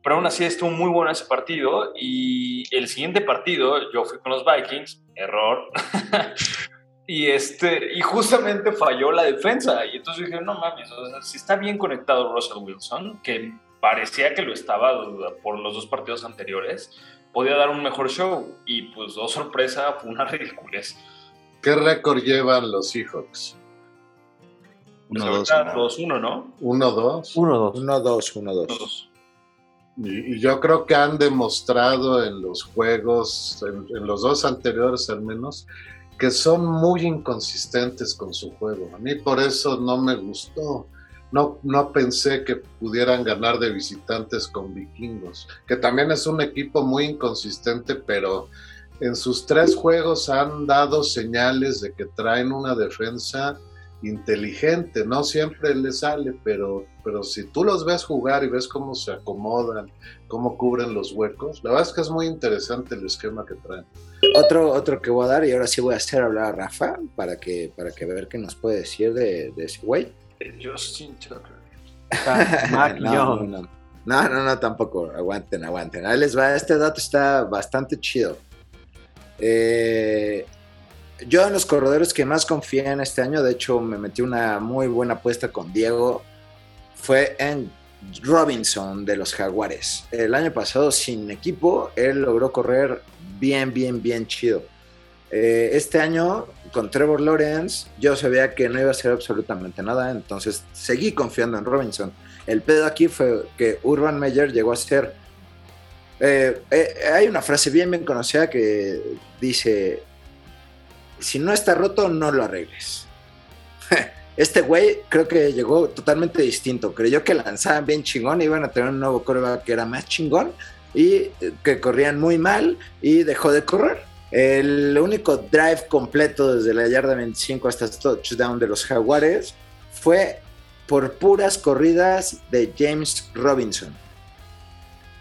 Pero aún así estuvo muy bueno ese partido, y el siguiente partido yo fui con los Vikings, error, y, este, y justamente falló la defensa, y entonces dije, no mames, o sea, si está bien conectado Russell Wilson, que parecía que lo estaba por los dos partidos anteriores, podía dar un mejor show. Y pues, oh sorpresa, fue una ridiculez. ¿Qué récord llevan los Seahawks? Pues Uno, dos, ahorita uno. 2-1, ¿no? ¿1-2? 1-2. 1-2, 1-2. 2 Y, y yo creo que han demostrado en los juegos, en, en los dos anteriores al menos, que son muy inconsistentes con su juego. A mí por eso no me gustó. No, no pensé que pudieran ganar de visitantes con vikingos, que también es un equipo muy inconsistente, pero en sus tres juegos han dado señales de que traen una defensa inteligente, no siempre les sale, pero, pero si tú los ves jugar y ves cómo se acomodan, cómo cubren los huecos, la verdad es que es muy interesante el esquema que traen. Otro, otro que voy a dar, y ahora sí voy a hacer hablar a Rafa para que, para que ver qué nos puede decir de, de ese güey. Justin Tucker. Mac no, Jones. no, no. No, no, no, tampoco. Aguanten, aguanten. Ahí les va. Este dato está bastante chido. Eh, yo en los corredores que más confié en este año, de hecho me metí una muy buena apuesta con Diego, fue en Robinson de los Jaguares. El año pasado sin equipo, él logró correr bien, bien, bien chido. Eh, este año con Trevor Lawrence, yo sabía que no iba a hacer absolutamente nada, entonces seguí confiando en Robinson. El pedo aquí fue que Urban Meyer llegó a ser... eh, eh, hay una frase bien, bien conocida que dice, si no está roto, no lo arregles. Este güey creo que llegó totalmente distinto. Creyó que lanzaban bien chingón, iban a tener un nuevo coreback que era más chingón y eh, que corrían muy mal y dejó de correr. El único drive completo desde la yarda 25 hasta el touchdown de los Jaguares fue por puras corridas de James Robinson.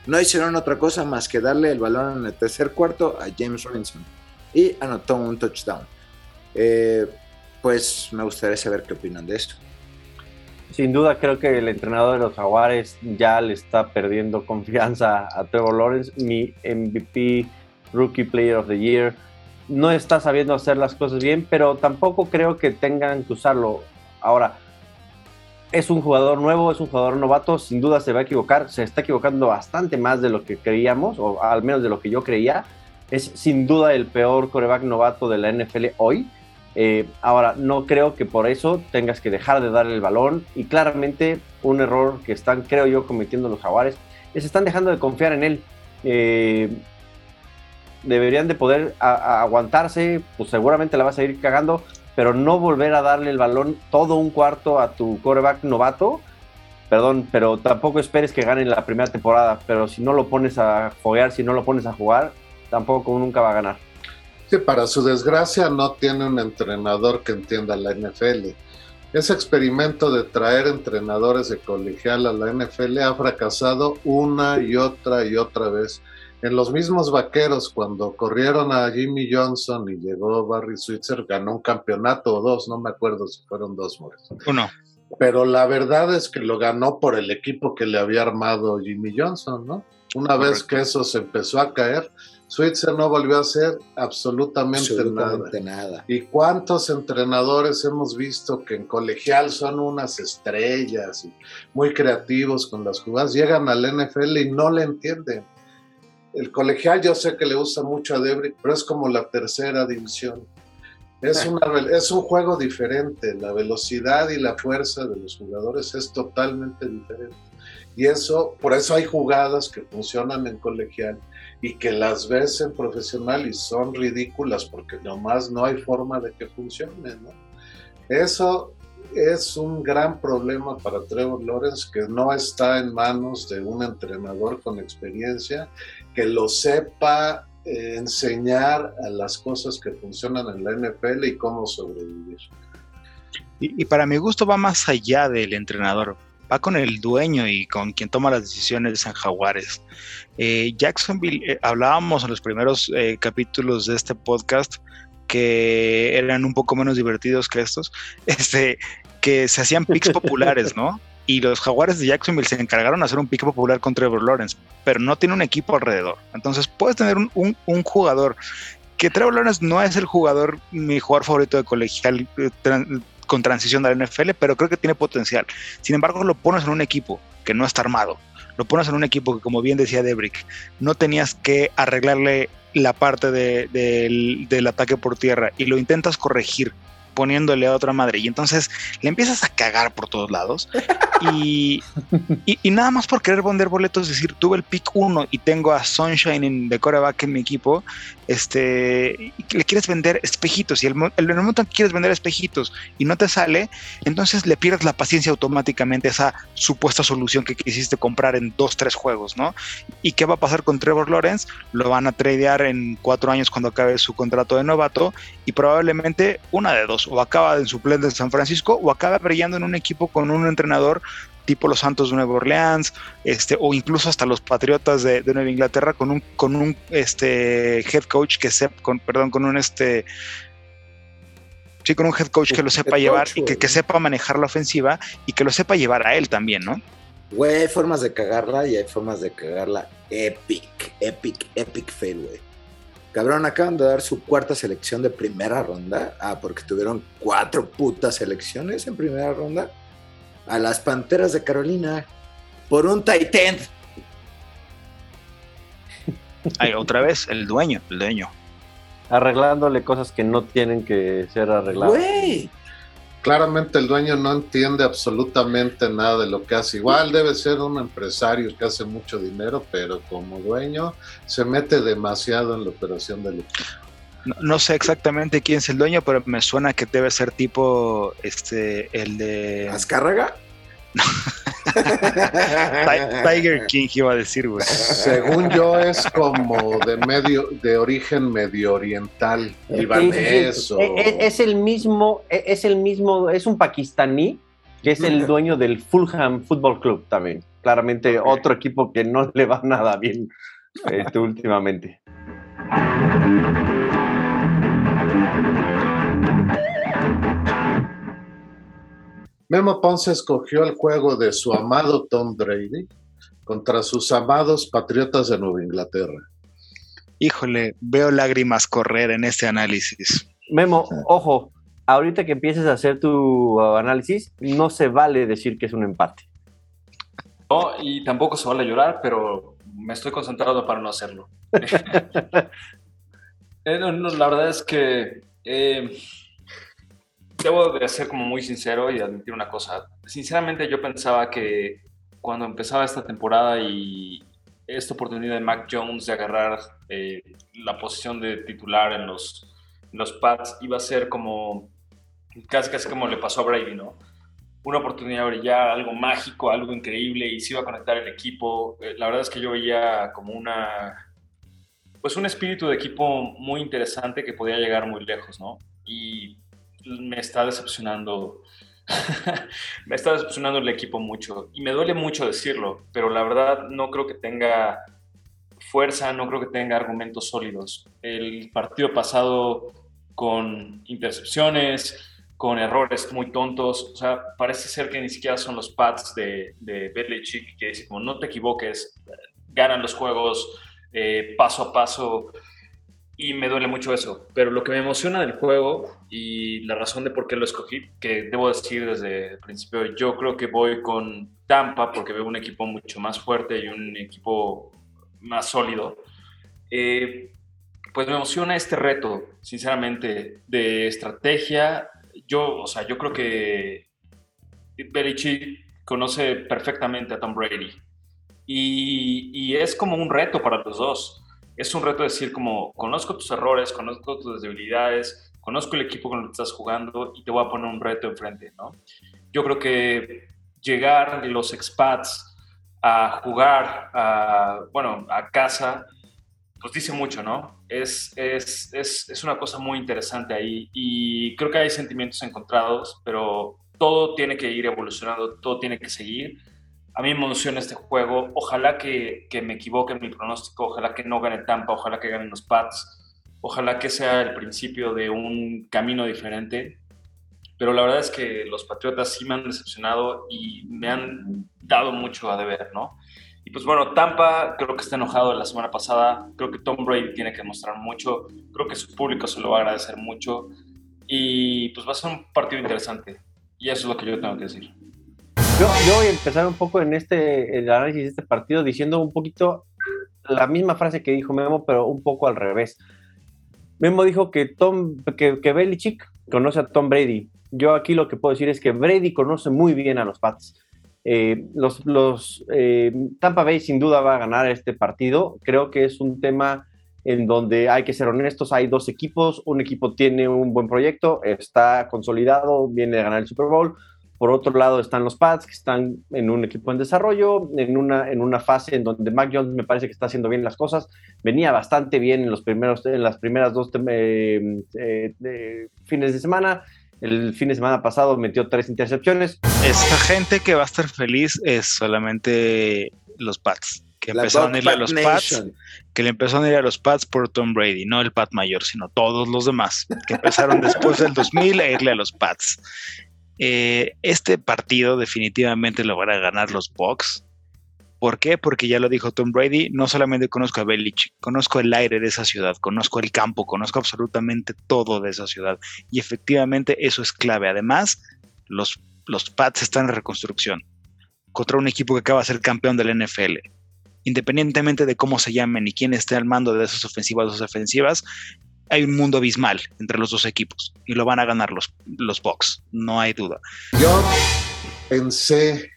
No hicieron otra cosa más que darle el balón en el tercer cuarto a James Robinson y anotó un touchdown. Eh, pues me gustaría saber qué opinan de esto. Sin duda creo que el entrenador de los Jaguares ya le está perdiendo confianza a Trevor Lawrence, mi MVP Rookie Player of the Year. No está sabiendo hacer las cosas bien, pero tampoco creo que tengan que usarlo. Ahora, es un jugador nuevo, es un jugador novato, sin duda se va a equivocar, se está equivocando bastante más de lo que creíamos, o al menos de lo que yo creía. Es sin duda el peor coreback novato de la NFL hoy. Eh, ahora, no creo que por eso tengas que dejar de darle el balón y claramente un error que están, creo yo, cometiendo los jaguares es están dejando de confiar en él. Eh, deberían de poder aguantarse, pues seguramente la vas a ir cagando, pero no volver a darle el balón todo un cuarto a tu coreback novato, perdón, pero tampoco esperes que gane la primera temporada, pero si no lo pones a foguear, si no lo pones a jugar, tampoco nunca va a ganar. Sí, para su desgracia no tiene un entrenador que entienda la NFL. Ese experimento de traer entrenadores de colegial a la NFL ha fracasado una y otra y otra vez. En los mismos vaqueros, cuando corrieron a Jimmy Johnson y llegó Barry Switzer, ganó un campeonato o dos, no me acuerdo si fueron dos, Uno. Pero la verdad es que lo ganó por el equipo que le había armado Jimmy Johnson, ¿no? Una vez que eso se empezó a caer, Switzer no volvió a hacer absolutamente, Absolutamente nada. nada. ¿Y cuántos entrenadores hemos visto que en colegial son unas estrellas y muy creativos con las jugadas? Llegan al NFL y no le entienden. El colegial yo sé que le gusta mucho a Debrick, pero es como la tercera división. Es, una, es un juego diferente, la velocidad y la fuerza de los jugadores es totalmente diferente. Y eso, por eso hay jugadas que funcionan en colegial y que las ves en profesional y son ridículas porque nomás no hay forma de que funcionen. ¿no? Eso es un gran problema para Trevor Lawrence que no está en manos de un entrenador con experiencia que lo sepa eh, enseñar las cosas que funcionan en la NFL y cómo sobrevivir. Y, y, para mi gusto va más allá del entrenador, va con el dueño y con quien toma las decisiones en Jaguares. Eh, Jacksonville, eh, hablábamos en los primeros eh, capítulos de este podcast que eran un poco menos divertidos que estos, este, que se hacían picks populares, ¿no? Y los Jaguares de Jacksonville se encargaron de hacer un pick popular con Trevor Lawrence, pero no tiene un equipo alrededor. Entonces puedes tener un, jugador que Trevor Lawrence no es el jugador, mi jugador favorito de colegial con transición de la NFL, pero creo que tiene potencial. Sin embargo, lo pones en un equipo que no está armado. Lo pones en un equipo que, como bien decía Debrick, no tenías que arreglarle la parte de, de, del, del ataque por tierra y lo intentas corregir poniéndole a otra madre y entonces le empiezas a cagar por todos lados y, y, nada más por querer vender boletos, decir, tuve el pick 1 y tengo a Sunshine en, de coreback en mi equipo, este, le quieres vender espejitos y el, el, el quieres vender espejitos y no te sale, entonces le pierdes la paciencia automáticamente esa supuesta solución que quisiste comprar en dos, tres juegos, ¿no? ¿Y qué va a pasar con Trevor Lawrence? Lo van a tradear en cuatro años cuando acabe su contrato de novato y probablemente una de dos o acaba en suplente de San Francisco o acaba brillando en un equipo con un entrenador tipo los Santos de Nueva Orleans, este, o incluso hasta los Patriotas de, de Nueva Inglaterra con un, con un este, head coach que sepa, con, perdón, con un este sí, con un head coach que lo sepa llevar y que, que, sepa manejar la ofensiva y que lo sepa llevar a él también, ¿no? Güey, hay formas de cagarla y hay formas de cagarla epic, epic, epic fail, güey. Cabrón, acaban de dar su cuarta selección de primera ronda. Ah, porque tuvieron cuatro putas selecciones en primera ronda. A las Panteras de Carolina. Por un Titan. Ay, otra vez, el dueño, el dueño. Arreglándole cosas que no tienen que ser arregladas. Güey. Claramente el dueño no entiende absolutamente nada de lo que hace. Igual debe ser un empresario que hace mucho dinero, pero como dueño se mete demasiado en la operación del equipo. No, no, sé exactamente quién es el dueño, pero me suena que debe ser tipo este el de ¿Azcárraga? Tiger King iba a decir, güey. Según yo es como de medio, de origen medio oriental, libanés. O... Es, es, el mismo, es el mismo, es un pakistaní que es el dueño del Fulham Football Club también. Claramente okay. otro equipo que no le va nada bien este, últimamente. Memo Ponce escogió el juego de su amado Tom Brady contra sus amados Patriotas de Nueva Inglaterra. Híjole, veo lágrimas correr en este análisis. Memo, ojo, ahorita que empieces a hacer tu análisis, no se vale decir que es un empate. No, y tampoco se vale llorar, pero me estoy concentrado para no hacerlo. eh, no, no, la verdad es que eh, debo de ser como muy sincero y admitir una cosa. Sinceramente yo pensaba que cuando empezaba esta temporada y esta oportunidad de Mac Jones de agarrar eh, la posición de titular en los, en los Pats iba a ser como casi casi como le pasó a Brady, ¿no? una oportunidad de brillar, algo mágico, algo increíble y se iba a conectar el equipo. Eh, la verdad es que yo veía como una, pues un espíritu de equipo muy interesante que podía llegar muy lejos, ¿no? Y me está decepcionando, me está decepcionando el equipo mucho y me duele mucho decirlo, pero la verdad no creo que tenga fuerza, no creo que tenga argumentos sólidos. El partido pasado con intercepciones, con errores muy tontos, o sea, parece ser que ni siquiera son los pads de, de Belichick que dice como no te equivoques, ganan los juegos eh, paso a paso y me duele mucho eso. Pero lo que me emociona del juego y la razón de por qué lo escogí, que debo decir desde el principio, yo creo que voy con Tampa porque veo un equipo mucho más fuerte y un equipo más sólido. Eh, pues me emociona este reto, sinceramente, de estrategia. Yo, o sea, yo creo que Belichick conoce perfectamente a Tom Brady y, y, es como un reto para los dos. Es un reto decir como, conozco tus errores, conozco tus debilidades, conozco el equipo con el que estás jugando y te voy a poner un reto enfrente, ¿no? Yo creo que llegar los expats a jugar, a, bueno, a casa, pues dice mucho, ¿no? Es, es, es, es, una cosa muy interesante ahí y creo que hay sentimientos encontrados, pero todo tiene que ir evolucionando, todo tiene que seguir. A mí me emociona este juego, ojalá que, que me equivoque en mi pronóstico, ojalá que no gane Tampa, ojalá que ganen los Pats, ojalá que sea el principio de un camino diferente. Pero la verdad es que los Patriotas sí me han decepcionado y me han dado mucho a deber, ¿no? Y pues bueno, Tampa creo que está enojado de la semana pasada, creo que Tom Brady tiene que mostrar mucho, creo que su público se lo va a agradecer mucho. Y pues va a ser un partido interesante. Y eso es lo que yo tengo que decir. Yo, yo voy a empezar un poco en este el análisis de este partido diciendo un poquito la misma frase que dijo Memo, pero un poco al revés. Memo dijo que Tom, que, que Belichick conoce a Tom Brady yo aquí lo que puedo decir es que Brady conoce muy bien a los Pats. Eh, los, los eh, Tampa Bay sin duda va a ganar este partido. Creo que es un tema en donde hay que ser honestos. Hay dos equipos. Un equipo tiene un buen proyecto, está consolidado, viene a ganar el Super Bowl. Por otro lado están los Pats, que están en un equipo en desarrollo, en una, en una fase en donde Mac Jones me parece que está haciendo bien las cosas. Venía bastante bien en, los primeros, en las primeras dos eh, fines de semana el fin de semana pasado metió tres intercepciones. Esta gente que va a estar feliz es solamente los Pats, que empezaron a ir a los Pats, que le empezaron a ir a los Pats por Tom Brady, no el Pat mayor, sino todos los demás, que empezaron después del 2000 a irle a los Pats. Eh, este partido definitivamente lo van a ganar los Bucks. ¿Por qué? Porque ya lo dijo Tom Brady, no solamente conozco a Belichick, conozco el aire de esa ciudad, conozco el campo, conozco absolutamente todo de esa ciudad. Y efectivamente eso es clave. Además, los, los Pats están en reconstrucción contra un equipo que acaba de ser campeón del NFL. Independientemente de cómo se llamen y quién esté al mando de esas ofensivas o defensivas, hay un mundo abismal entre los dos equipos y lo van a ganar los, los Bucks, no hay duda. Yo pensé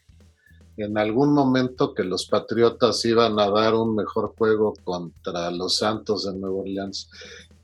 en algún momento que los Patriotas iban a dar un mejor juego contra los Santos de Nueva Orleans.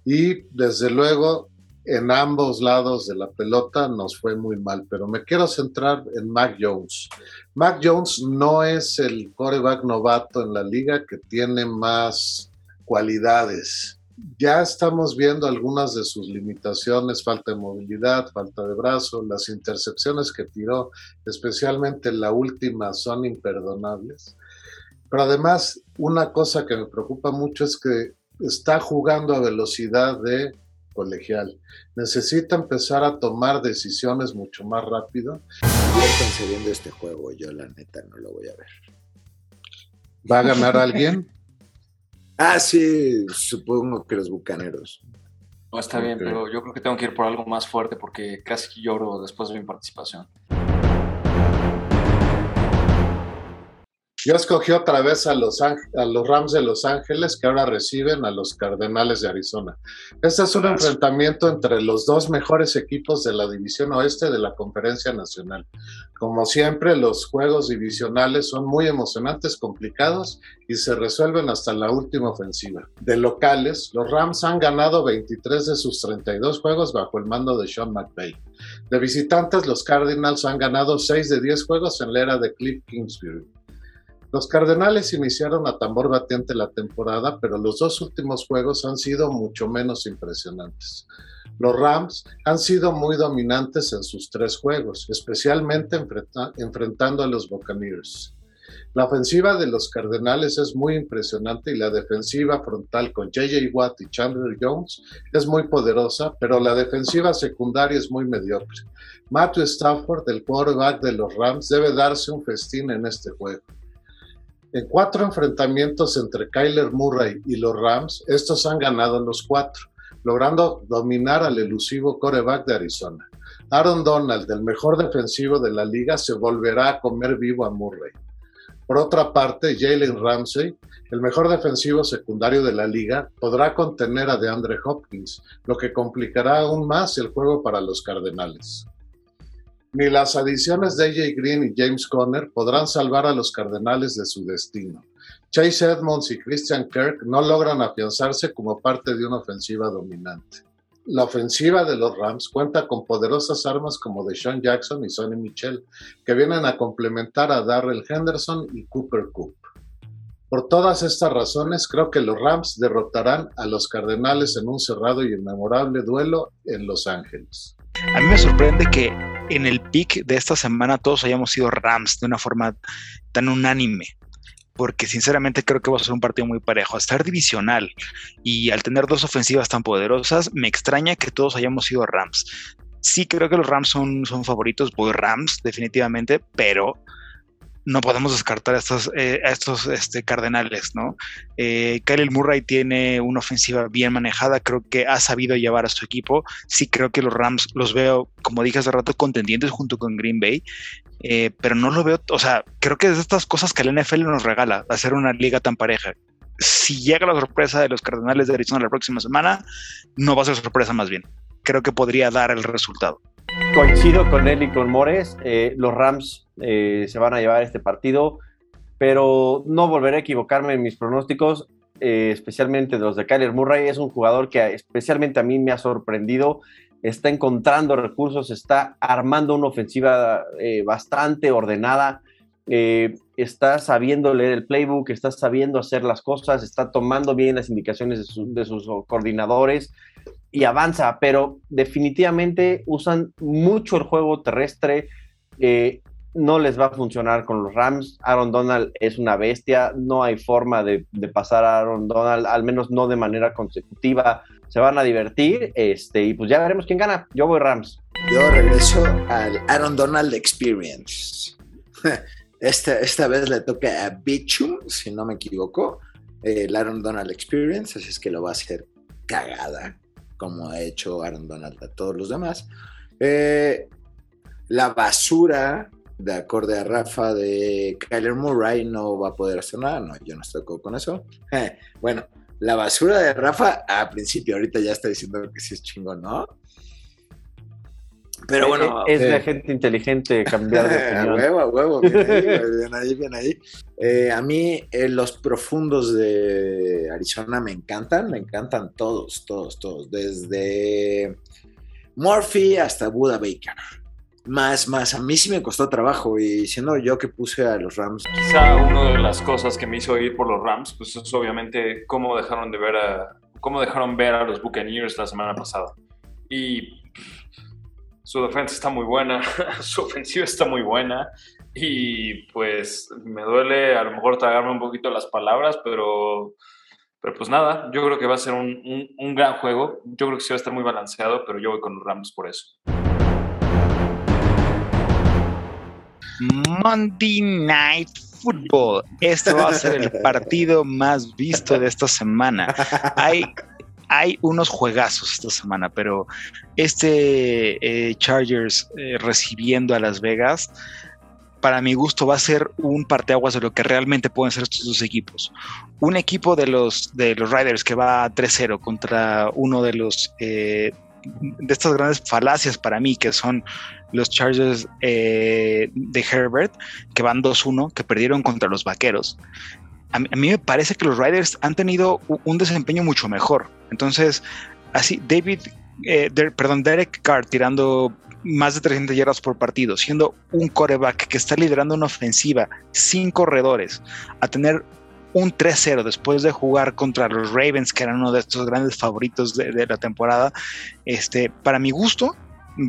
Y desde luego, en ambos lados de la pelota nos fue muy mal, pero me quiero centrar en Mac Jones. Mac Jones no es el coreback novato en la liga que tiene más cualidades ya estamos viendo algunas de sus limitaciones, falta de movilidad, falta de brazo, las intercepciones que tiró, especialmente la última, son imperdonables. Pero además, una cosa que me preocupa mucho es que está jugando a velocidad de colegial. Necesita empezar a tomar decisiones mucho más rápido. Están viendo este juego, yo la neta no lo voy a ver. ¿Va a ganar alguien? Ah, sí, supongo que los bucaneros. No está bien, pero yo creo que tengo que ir por algo más fuerte porque casi lloro después de mi participación. Yo escogí otra vez a los, a los Rams de Los Ángeles que ahora reciben a los Cardenales de Arizona. Este es un enfrentamiento entre los dos mejores equipos de la División Oeste de la Conferencia Nacional. Como siempre, los juegos divisionales son muy emocionantes, complicados y se resuelven hasta la última ofensiva. De locales, los Rams han ganado 23 de sus 32 juegos bajo el mando de Sean McVay. De visitantes, los Cardinals han ganado 6 de 10 juegos en la era de Cliff Kingsbury. Los Cardenales iniciaron a tambor batiente la temporada, pero los dos últimos juegos han sido mucho menos impresionantes. Los Rams han sido muy dominantes en sus tres juegos, especialmente enfrentando a los Buccaneers. La ofensiva de los Cardenales es muy impresionante y la defensiva frontal con JJ Watt y Chandler Jones es muy poderosa, pero la defensiva secundaria es muy mediocre. Matthew Stafford, el quarterback de los Rams, debe darse un festín en este juego. En cuatro enfrentamientos entre Kyler Murray y los Rams, estos han ganado los cuatro, logrando dominar al elusivo coreback de Arizona. Aaron Donald, el mejor defensivo de la liga, se volverá a comer vivo a Murray. Por otra parte, Jalen Ramsey, el mejor defensivo secundario de la liga, podrá contener a DeAndre Hopkins, lo que complicará aún más el juego para los Cardenales. Ni las adiciones de AJ Green y James Conner podrán salvar a los Cardenales de su destino. Chase Edmonds y Christian Kirk no logran afianzarse como parte de una ofensiva dominante. La ofensiva de los Rams cuenta con poderosas armas como Deshaun Jackson y Sonny Michel, que vienen a complementar a Darrell Henderson y Cooper Coop. Por todas estas razones, creo que los Rams derrotarán a los Cardenales en un cerrado y memorable duelo en Los Ángeles. A mí me sorprende que en el pick de esta semana todos hayamos sido Rams de una forma tan unánime. Porque sinceramente creo que va a ser un partido muy parejo. Estar divisional y al tener dos ofensivas tan poderosas, me extraña que todos hayamos sido Rams. Sí creo que los Rams son, son favoritos, voy Rams definitivamente, pero no podemos descartar a estos, eh, estos este, cardenales, ¿no? Eh, Kyle Murray tiene una ofensiva bien manejada, creo que ha sabido llevar a su equipo. Sí creo que los Rams los veo, como dije hace rato, contendientes junto con Green Bay, eh, pero no lo veo, o sea, creo que es de estas cosas que el NFL nos regala, hacer una liga tan pareja. Si llega la sorpresa de los Cardenales de Arizona la próxima semana, no va a ser sorpresa más bien. Creo que podría dar el resultado. Coincido con él y con Mores. Eh, los Rams eh, se van a llevar este partido, pero no volveré a equivocarme en mis pronósticos, eh, especialmente de los de Kyler Murray. Es un jugador que especialmente a mí me ha sorprendido. Está encontrando recursos, está armando una ofensiva bastante ordenada. está sabiendo leer el playbook, está sabiendo hacer las cosas, está tomando bien las indicaciones de sus coordinadores y avanza, pero definitivamente usan mucho el juego terrestre. Eh, no les va a funcionar con los Rams. Aaron Donald es una bestia. No hay forma de, pasar a Aaron Donald, al menos no de manera consecutiva. Se van a divertir este, y pues ya veremos quién gana. Yo voy Rams. Yo regreso al Aaron Donald Experience. Esta, esta vez le toca a Bichum, si no me equivoco, el Aaron Donald Experience, así es que lo va a hacer cagada como ha hecho Aaron Donald a todos los demás. Eh, la basura, de acorde a Rafa, de Kyler Murray no va a poder hacer nada. No, yo no estoy con eso. Bueno, la basura de Rafa, a principio, ahorita ya está diciendo que sí es chingón, ¿no? Pero bueno. Es de gente inteligente cambiar de opinión. huevo, huevo, bien ahí, bien ahí, eh, a mí eh, los profundos de Arizona me encantan, me encantan todos, todos, todos. Desde Murphy hasta Buda Baker. Más, más, a mí sí me costó trabajo y siendo yo que puse a los Rams. Quizá una de las cosas que me hizo ir por los Rams, pues es obviamente cómo dejaron de ver a, cómo dejaron ver a los Buccaneers la semana pasada. Y su defensa está muy buena, su ofensiva está muy buena y pues me duele a lo mejor tragarme un poquito las palabras, pero, pero pues nada, yo creo que va a ser un, un, gran juego, yo creo que sí va a estar muy balanceado, pero yo voy con los Rams por eso. Monday Night Football. Este va a ser el partido más visto de esta semana. Hay hay unos juegazos esta semana, pero este eh, Chargers eh, recibiendo a Las Vegas, para mi gusto va a ser un parteaguas de lo que realmente pueden ser estos dos equipos. Un equipo de los, de los Riders que va 3-0 contra uno de los eh, de estas grandes falacias para mí, que son los Chargers eh, de Herbert, que van 2-1, que perdieron contra los Vaqueros. A mí, me parece que los Riders han tenido un desempeño mucho mejor. Entonces, así, David, eh, perdón, Derek Carr tirando más de 300 yardas por partido, siendo un coreback que está liderando una ofensiva sin corredores, a tener un 3-0 después de jugar contra los Ravens, que eran uno de estos grandes favoritos de, la temporada, este, para mi gusto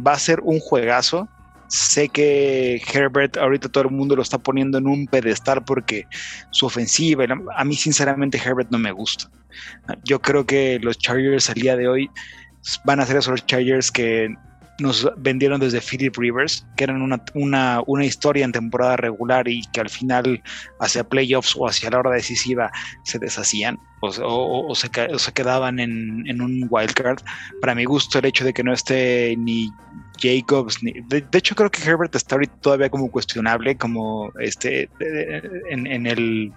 va a ser un juegazo. Sé que Herbert ahorita todo el mundo lo está poniendo en un pedestal porque su ofensiva, a mí sinceramente Herbert no me gusta. Yo creo que los Chargers al día de hoy van a ser esos Chargers que nos vendieron desde Philip Rivers, que eran una, una, una, historia en temporada regular y que al final, hacia playoffs o hacia la hora decisiva, se deshacían o, se, se, quedaban en, en, un wildcard. Para mi gusto, el hecho de que no esté ni Jacobs, ni, de, hecho, creo que Herbert está ahorita todavía como cuestionable, como este en, en el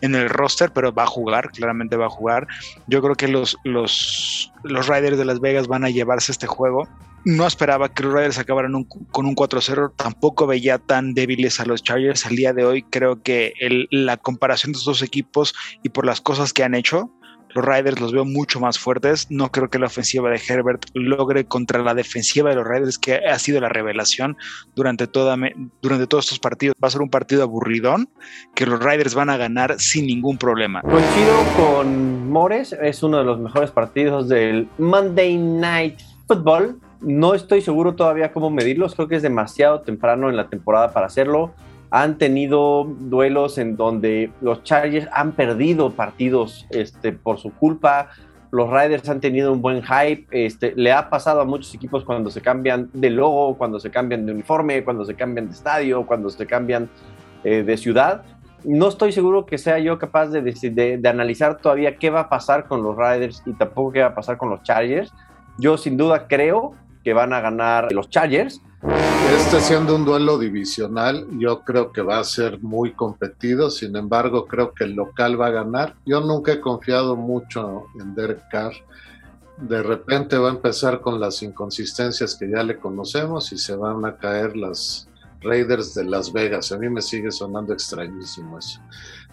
en el roster, pero va a jugar, claramente va a jugar. Yo creo que los, los, los Riders de Las Vegas van a llevarse este juego no esperaba que los Raiders acabaran con un 4-0, tampoco veía tan débiles a los Chargers. Al día de hoy creo que la comparación de estos dos equipos y por las cosas que han hecho, los Raiders los veo mucho más fuertes. No creo que la ofensiva de Herbert logre contra la defensiva de los Raiders, que ha sido la revelación durante, toda, durante todos estos partidos. Va a ser un partido aburridón que los Raiders van a ganar sin ningún problema. Coincido con Mores, es uno de los mejores partidos del Monday Night Football no estoy seguro todavía cómo medirlos, creo que es demasiado temprano en la temporada para hacerlo. Han tenido duelos en donde los Chargers han perdido partidos este, por su culpa. Los Riders han tenido un buen hype. Este, le ha pasado a muchos equipos cuando se cambian de logo, cuando se cambian de uniforme, cuando se cambian de estadio, cuando se cambian eh, de ciudad. No estoy seguro que sea yo capaz de, de, de analizar todavía qué va a pasar con los Riders y tampoco qué va a pasar con los Chargers. Yo sin duda creo van a ganar los Chargers. Este siendo un duelo divisional, yo creo que va a ser muy competido, sin embargo creo que el local va a ganar. Yo nunca he confiado mucho en Derek Carr. De repente va a empezar con las inconsistencias que ya le conocemos y se van a caer las Raiders de Las Vegas. A mí me sigue sonando extrañísimo eso.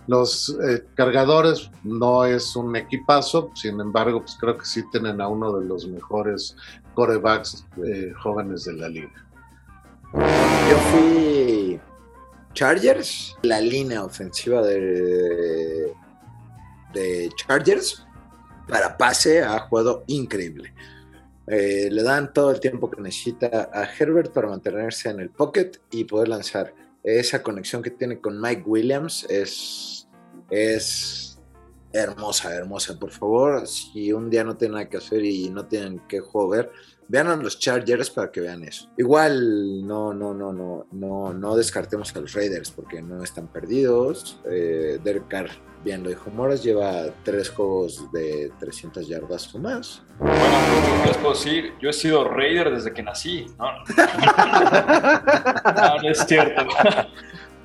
Los eh, cargadores no es un equipazo, sin embargo, pues creo que sí tienen a uno de los mejores corebacks eh, jóvenes de la liga. Yo fui Chargers, la línea ofensiva de, Chargers para pase ha jugado increíble. Eh, le dan todo el tiempo que necesita a Herbert para mantenerse en el pocket y poder lanzar. Esa conexión que tiene con Mike Williams es es hermosa, hermosa. Por favor, si un día no tienen nada que hacer y no tienen que jugar, vean a los Chargers para que vean eso. Igual no, no, no, no, no, no descartemos a los Raiders porque no están perdidos. Eh, Derek Carr, bien lo dijo Moras, lleva tres juegos de 300 yardas o más. Bueno, ¿qué les puedo decir? Yo he sido Raider desde que nací. No, no, no es cierto.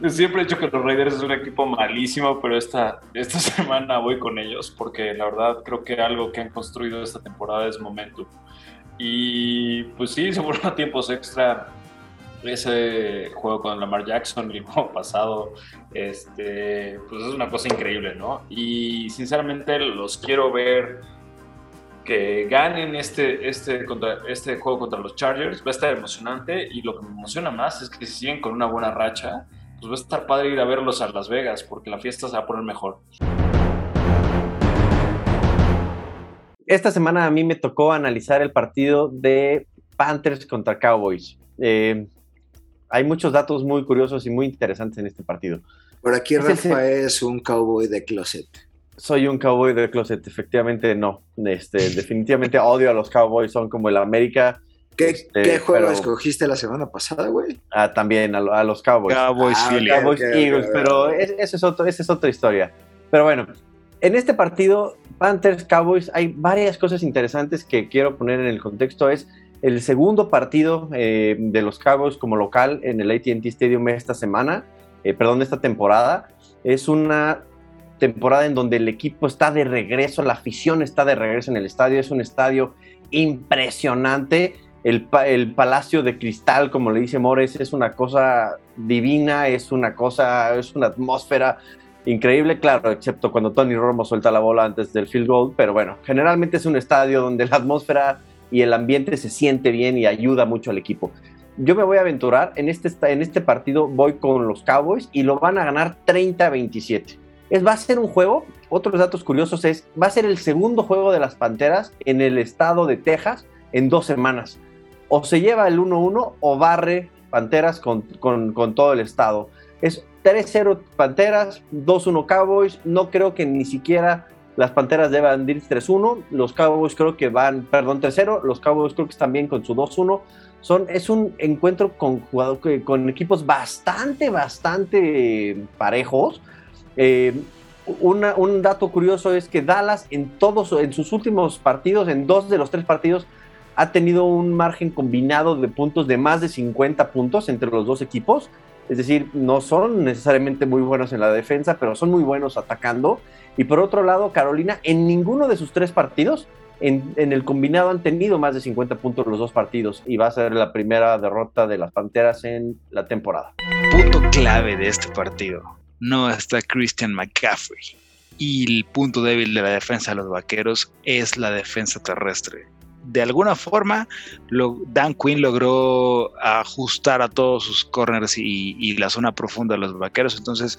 Siempre he dicho que los Raiders es un equipo malísimo, pero esta, esta semana voy con ellos porque la verdad creo que algo que han construido esta temporada es momento. Y pues sí, se fueron a tiempos extra. Ese juego con Lamar Jackson el juego pasado, este, pues es una cosa increíble, ¿no? Y sinceramente los quiero ver que ganen este, este, contra, este juego contra los Chargers. Va a estar emocionante y lo que me emociona más es que si siguen con una buena racha, pues va a estar padre ir a verlos a Las Vegas porque la fiesta se va a poner mejor. Esta semana a mí me tocó analizar el partido de Panthers contra Cowboys. Eh, hay muchos datos muy curiosos y muy interesantes en este partido. Por aquí Rafa es un cowboy de closet. Soy un cowboy de closet, efectivamente no. Este, definitivamente odio a los cowboys, son como el América ¿Qué, este, juego escogiste la semana pasada, güey? Ah, también a, los Cowboys. Cowboys, ah, Cowboys Eagles, pero esa es, otro, es otra historia. Pero bueno, en este partido, Panthers, Cowboys, hay varias cosas interesantes que quiero poner en el contexto. Es el segundo partido eh, de los Cowboys como local en el ATT Stadium esta semana, eh, perdón, esta temporada. Es una temporada en donde el equipo está de regreso, la afición está de regreso en el estadio, es un estadio impresionante. El, el, Palacio de Cristal, como le dice Mores, es una cosa divina, es una cosa, es una atmósfera increíble, claro, excepto cuando Tony Romo suelta la bola antes del field goal, pero bueno, generalmente es un estadio donde la atmósfera y el ambiente se siente bien y ayuda mucho al equipo. Yo me voy a aventurar, en este, en este partido voy con los Cowboys y lo van a ganar 30-27. Es, va a ser un juego, otros datos curiosos es, va a ser el segundo juego de las Panteras en el estado de Texas en dos semanas. O se lleva el 1-1 o barre Panteras con, con, todo el estado. Es 3-0 Panteras, 2-1 Cowboys. No creo que ni siquiera las Panteras deban ir 3-1. Los Cowboys creo que van, perdón, 3-0. Los Cowboys creo que están bien con su 2-1. Son, es un encuentro con, con equipos bastante, bastante parejos. Eh, un dato curioso es que Dallas en todos, en sus últimos partidos, en dos de los tres partidos, ha tenido un margen combinado de puntos de más de 50 puntos entre los dos equipos. Es decir, no son necesariamente muy buenos en la defensa, pero son muy buenos atacando. Y por otro lado, Carolina, en ninguno de sus tres partidos, en, el combinado han tenido más de 50 puntos los dos partidos. Y va a ser la primera derrota de las Panteras en la temporada. Punto clave de este partido. No está Christian McCaffrey. Y el punto débil de la defensa de los Vaqueros es la defensa terrestre de alguna forma Dan Quinn logró ajustar a todos sus corners y, la zona profunda de los vaqueros. Entonces,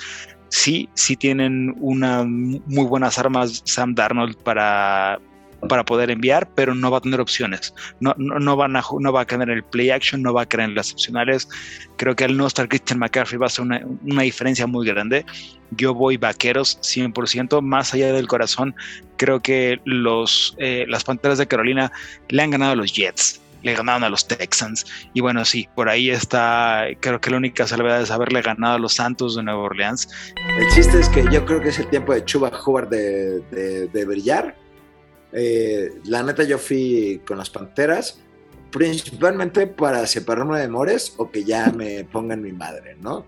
sí, sí tienen una muy buenas armas Sam Darnold para, para poder enviar, pero no va a tener opciones. No, no, van a, no va a tener el play action, no va a creer en las opcionales. Creo que al no estar Christian McCaffrey va a ser una, una diferencia muy grande. Yo voy vaqueros 100%, más allá del corazón. Creo que los, eh, las Panteras de Carolina le han ganado a los Jets le ganaron a los Texans. Y bueno, sí, por ahí está, creo que la única salvedad es haberle ganado a los Santos de Nueva Orleans. El chiste es que yo creo que es el tiempo de Chuba Howard de, de brillar eh, la neta, yo fui con las Panteras, principalmente para separarme de Mores o que ya me pongan mi madre, ¿no?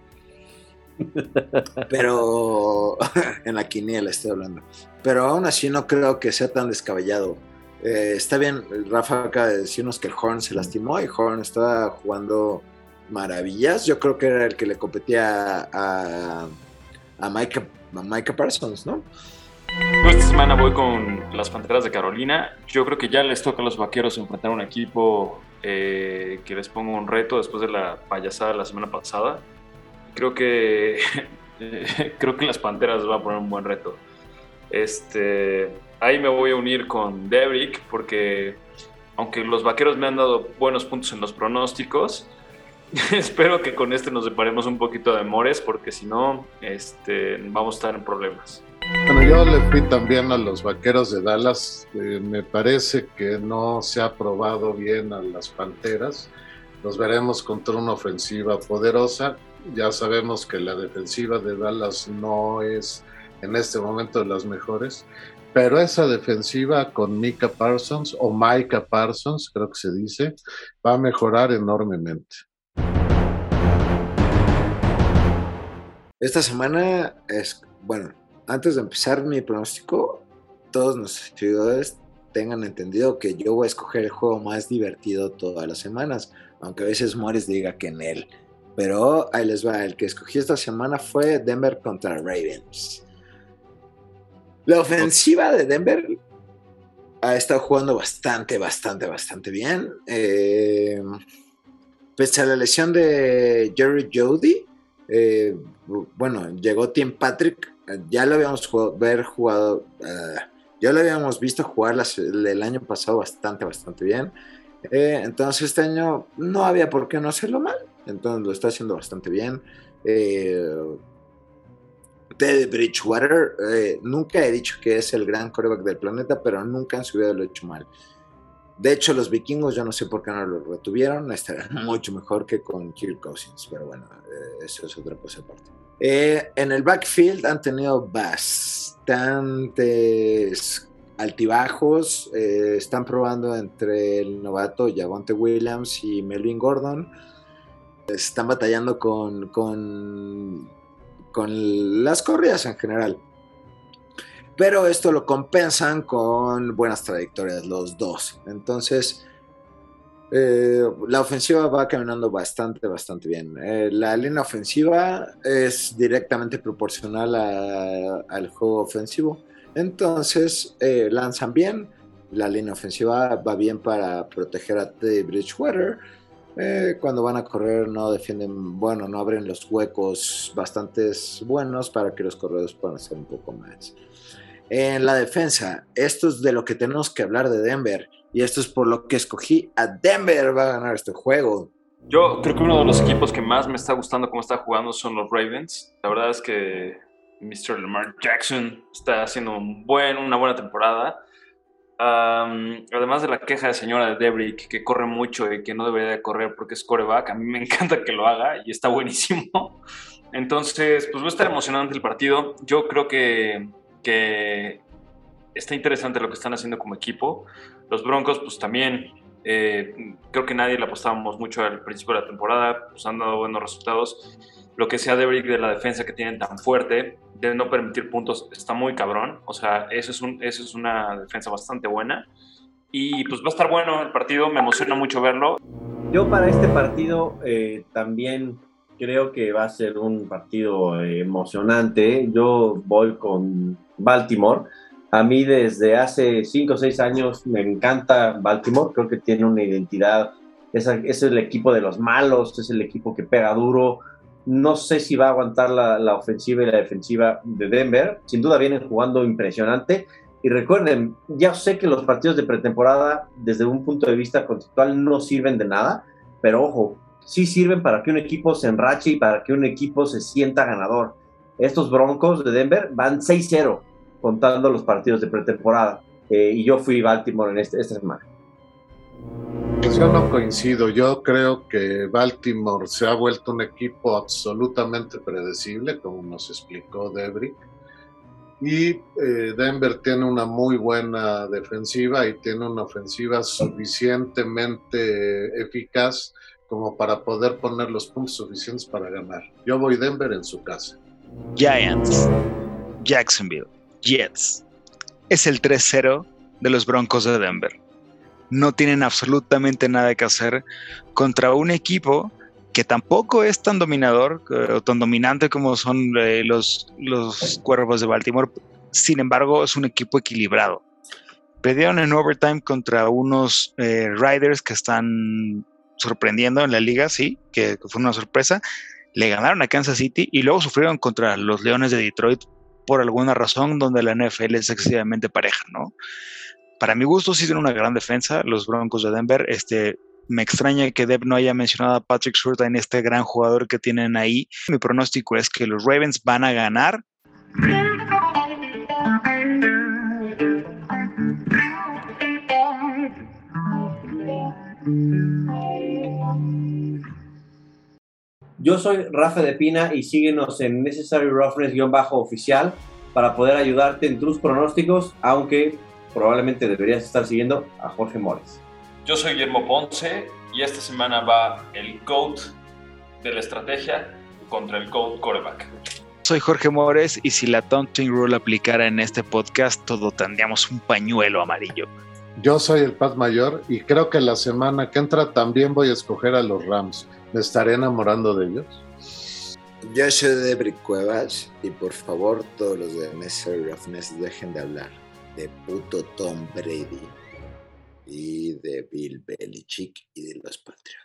Pero en la quiniela estoy hablando. Pero aún así no creo que sea tan descabellado. Eh, está bien, Rafa acaba de decirnos que Horn se lastimó y Horn estaba jugando maravillas. Yo creo que era el que le competía a, a, Micah, a Micah Parsons, ¿no? Esta semana voy con las Panteras de Carolina. Yo creo que ya les toca a los Vaqueros enfrentar un equipo eh, que les ponga un reto después de la payasada la semana pasada. Creo que creo que las Panteras van a poner un buen reto. Este, ahí me voy a unir con Derrick porque aunque los Vaqueros me han dado buenos puntos en los pronósticos, espero que con este nos separemos un poquito de Mores porque si no, este, vamos a estar en problemas. Yo le fui también a los vaqueros de Dallas. Eh, me parece que no se ha probado bien a las panteras. Nos veremos contra una ofensiva poderosa. Ya sabemos que la defensiva de Dallas no es en este momento de las mejores, pero esa defensiva con Mika Parsons o Micah Parsons, creo que se dice, va a mejorar enormemente. Esta semana es, bueno, antes de empezar mi pronóstico, todos nuestros seguidores tengan entendido que yo voy a escoger el juego más divertido todas las semanas, aunque a veces Morris diga que en él. Pero ahí les va, el que escogí esta semana fue Denver contra Ravens. La ofensiva de Denver ha estado jugando bastante, bastante, bastante bien. Eh, pese a la lesión de Jerry Jody, eh, bueno, llegó Tim Patrick ya lo habíamos ver jugado, eh, ya lo habíamos visto jugar el año pasado bastante, bastante bien. Eh, entonces este año no había por qué no hacerlo mal. Entonces lo está haciendo bastante bien. Eh, Ted Bridgewater, nunca he dicho que es el gran coreback del planeta, pero nunca en su vida lo he hecho mal. De hecho, los vikingos, yo no sé por qué no lo retuvieron, estaría mucho mejor que con Kirk Cousins, pero bueno, eso es otra cosa aparte. Eh, en el backfield han tenido bastantes altibajos. eh, están probando entre el novato Javonte Williams y Melvin Gordon. Están batallando con, con, con las corridas en general. Pero esto lo compensan con buenas trayectorias los dos. Entonces, eh, la ofensiva va caminando bastante, bastante bien. Eh, la línea ofensiva es directamente proporcional al juego ofensivo. Entonces, eh, lanzan bien. La línea ofensiva va bien para proteger a Teddy Bridgewater. Cuando van a correr no defienden, bueno, no abren los huecos bastante buenos para que los corredores puedan hacer un poco más. En la defensa, esto es de lo que tenemos que hablar de Denver. Y esto es por lo que escogí a Denver va a ganar este juego. Yo creo que uno de los equipos que más me está gustando cómo está jugando son los Ravens. La verdad es que Mr. Lamar Jackson está haciendo un buen, una buena temporada. Además de la queja de señora de Debrick, que corre mucho y que no debería de correr porque es coreback, a mí me encanta que lo haga y está buenísimo. Entonces, pues va a estar emocionante el partido. Yo creo que, que está interesante lo que están haciendo como equipo. Los Broncos, pues también eh, creo que nadie le apostábamos mucho al principio de la temporada, pues han dado buenos resultados. Lo que sea de Brick de la defensa que tienen tan fuerte, de no permitir puntos, está muy cabrón. O sea, eso es, un, eso es una defensa bastante buena. Y pues va a estar bueno el partido, me emociona mucho verlo. Yo para este partido eh, también creo que va a ser un partido eh, emocionante. Yo voy con Baltimore. A mí desde hace 5 o 6 años me encanta Baltimore. Creo que tiene una identidad. Es, es el equipo de los malos, es el equipo que pega duro. No sé si va a aguantar la, la ofensiva y la defensiva de Denver. Sin duda vienen jugando impresionante. Y recuerden, ya sé que los partidos de pretemporada, desde un punto de vista conceptual, no sirven de nada, pero ojo, sí sirven para que un equipo se enrache y para que un equipo se sienta ganador. Estos Broncos de Denver van 6-0 contando los partidos de pretemporada. Eh, y yo fui Baltimore en este, esta semana. Pues yo no coincido. Yo creo que Baltimore se ha vuelto un equipo absolutamente predecible, como nos explicó Debrick. Y eh, Denver tiene una muy buena defensiva y tiene una ofensiva suficientemente eficaz como para poder poner los puntos suficientes para ganar. Yo voy Denver en su casa. Giants, Jacksonville, Jets. Es el 3-0 de los Broncos de Denver. No tienen absolutamente nada que hacer contra un equipo que tampoco es tan dominador eh, o tan dominante como son eh, los, los cuervos de Baltimore. Sin embargo, es un equipo equilibrado. Perdieron en overtime contra unos eh, Riders que están sorprendiendo en la liga, sí, que, que fue una sorpresa. Le ganaron a Kansas City y luego sufrieron contra los Leones de Detroit por alguna razón donde la NFL es excesivamente pareja, ¿no? Para mi gusto sí tienen una gran defensa los Broncos de Denver. Este, me extraña que Deb no haya mencionado a Patrick Surtain, este gran jugador que tienen ahí. Mi pronóstico es que los Ravens van a ganar. Yo soy Rafa de Pina y síguenos en Necessary Roughness-oficial para poder ayudarte en tus pronósticos, aunque probablemente deberías estar siguiendo a Jorge Mores. Yo soy Guillermo Ponce y esta semana va el GOAT de la estrategia contra el GOAT quarterback. Soy Jorge Mores y si la Taunting Rule aplicara en este podcast, todo tendríamos un pañuelo amarillo. Yo soy el Paz Mayor y creo que la semana que entra también voy a escoger a los Rams. ¿Me estaré enamorando de ellos? Yo soy de Cuevas y por favor todos los de Necessary Roughness dejen de hablar de puto Tom Brady y de Bill Belichick y de los Patriotas.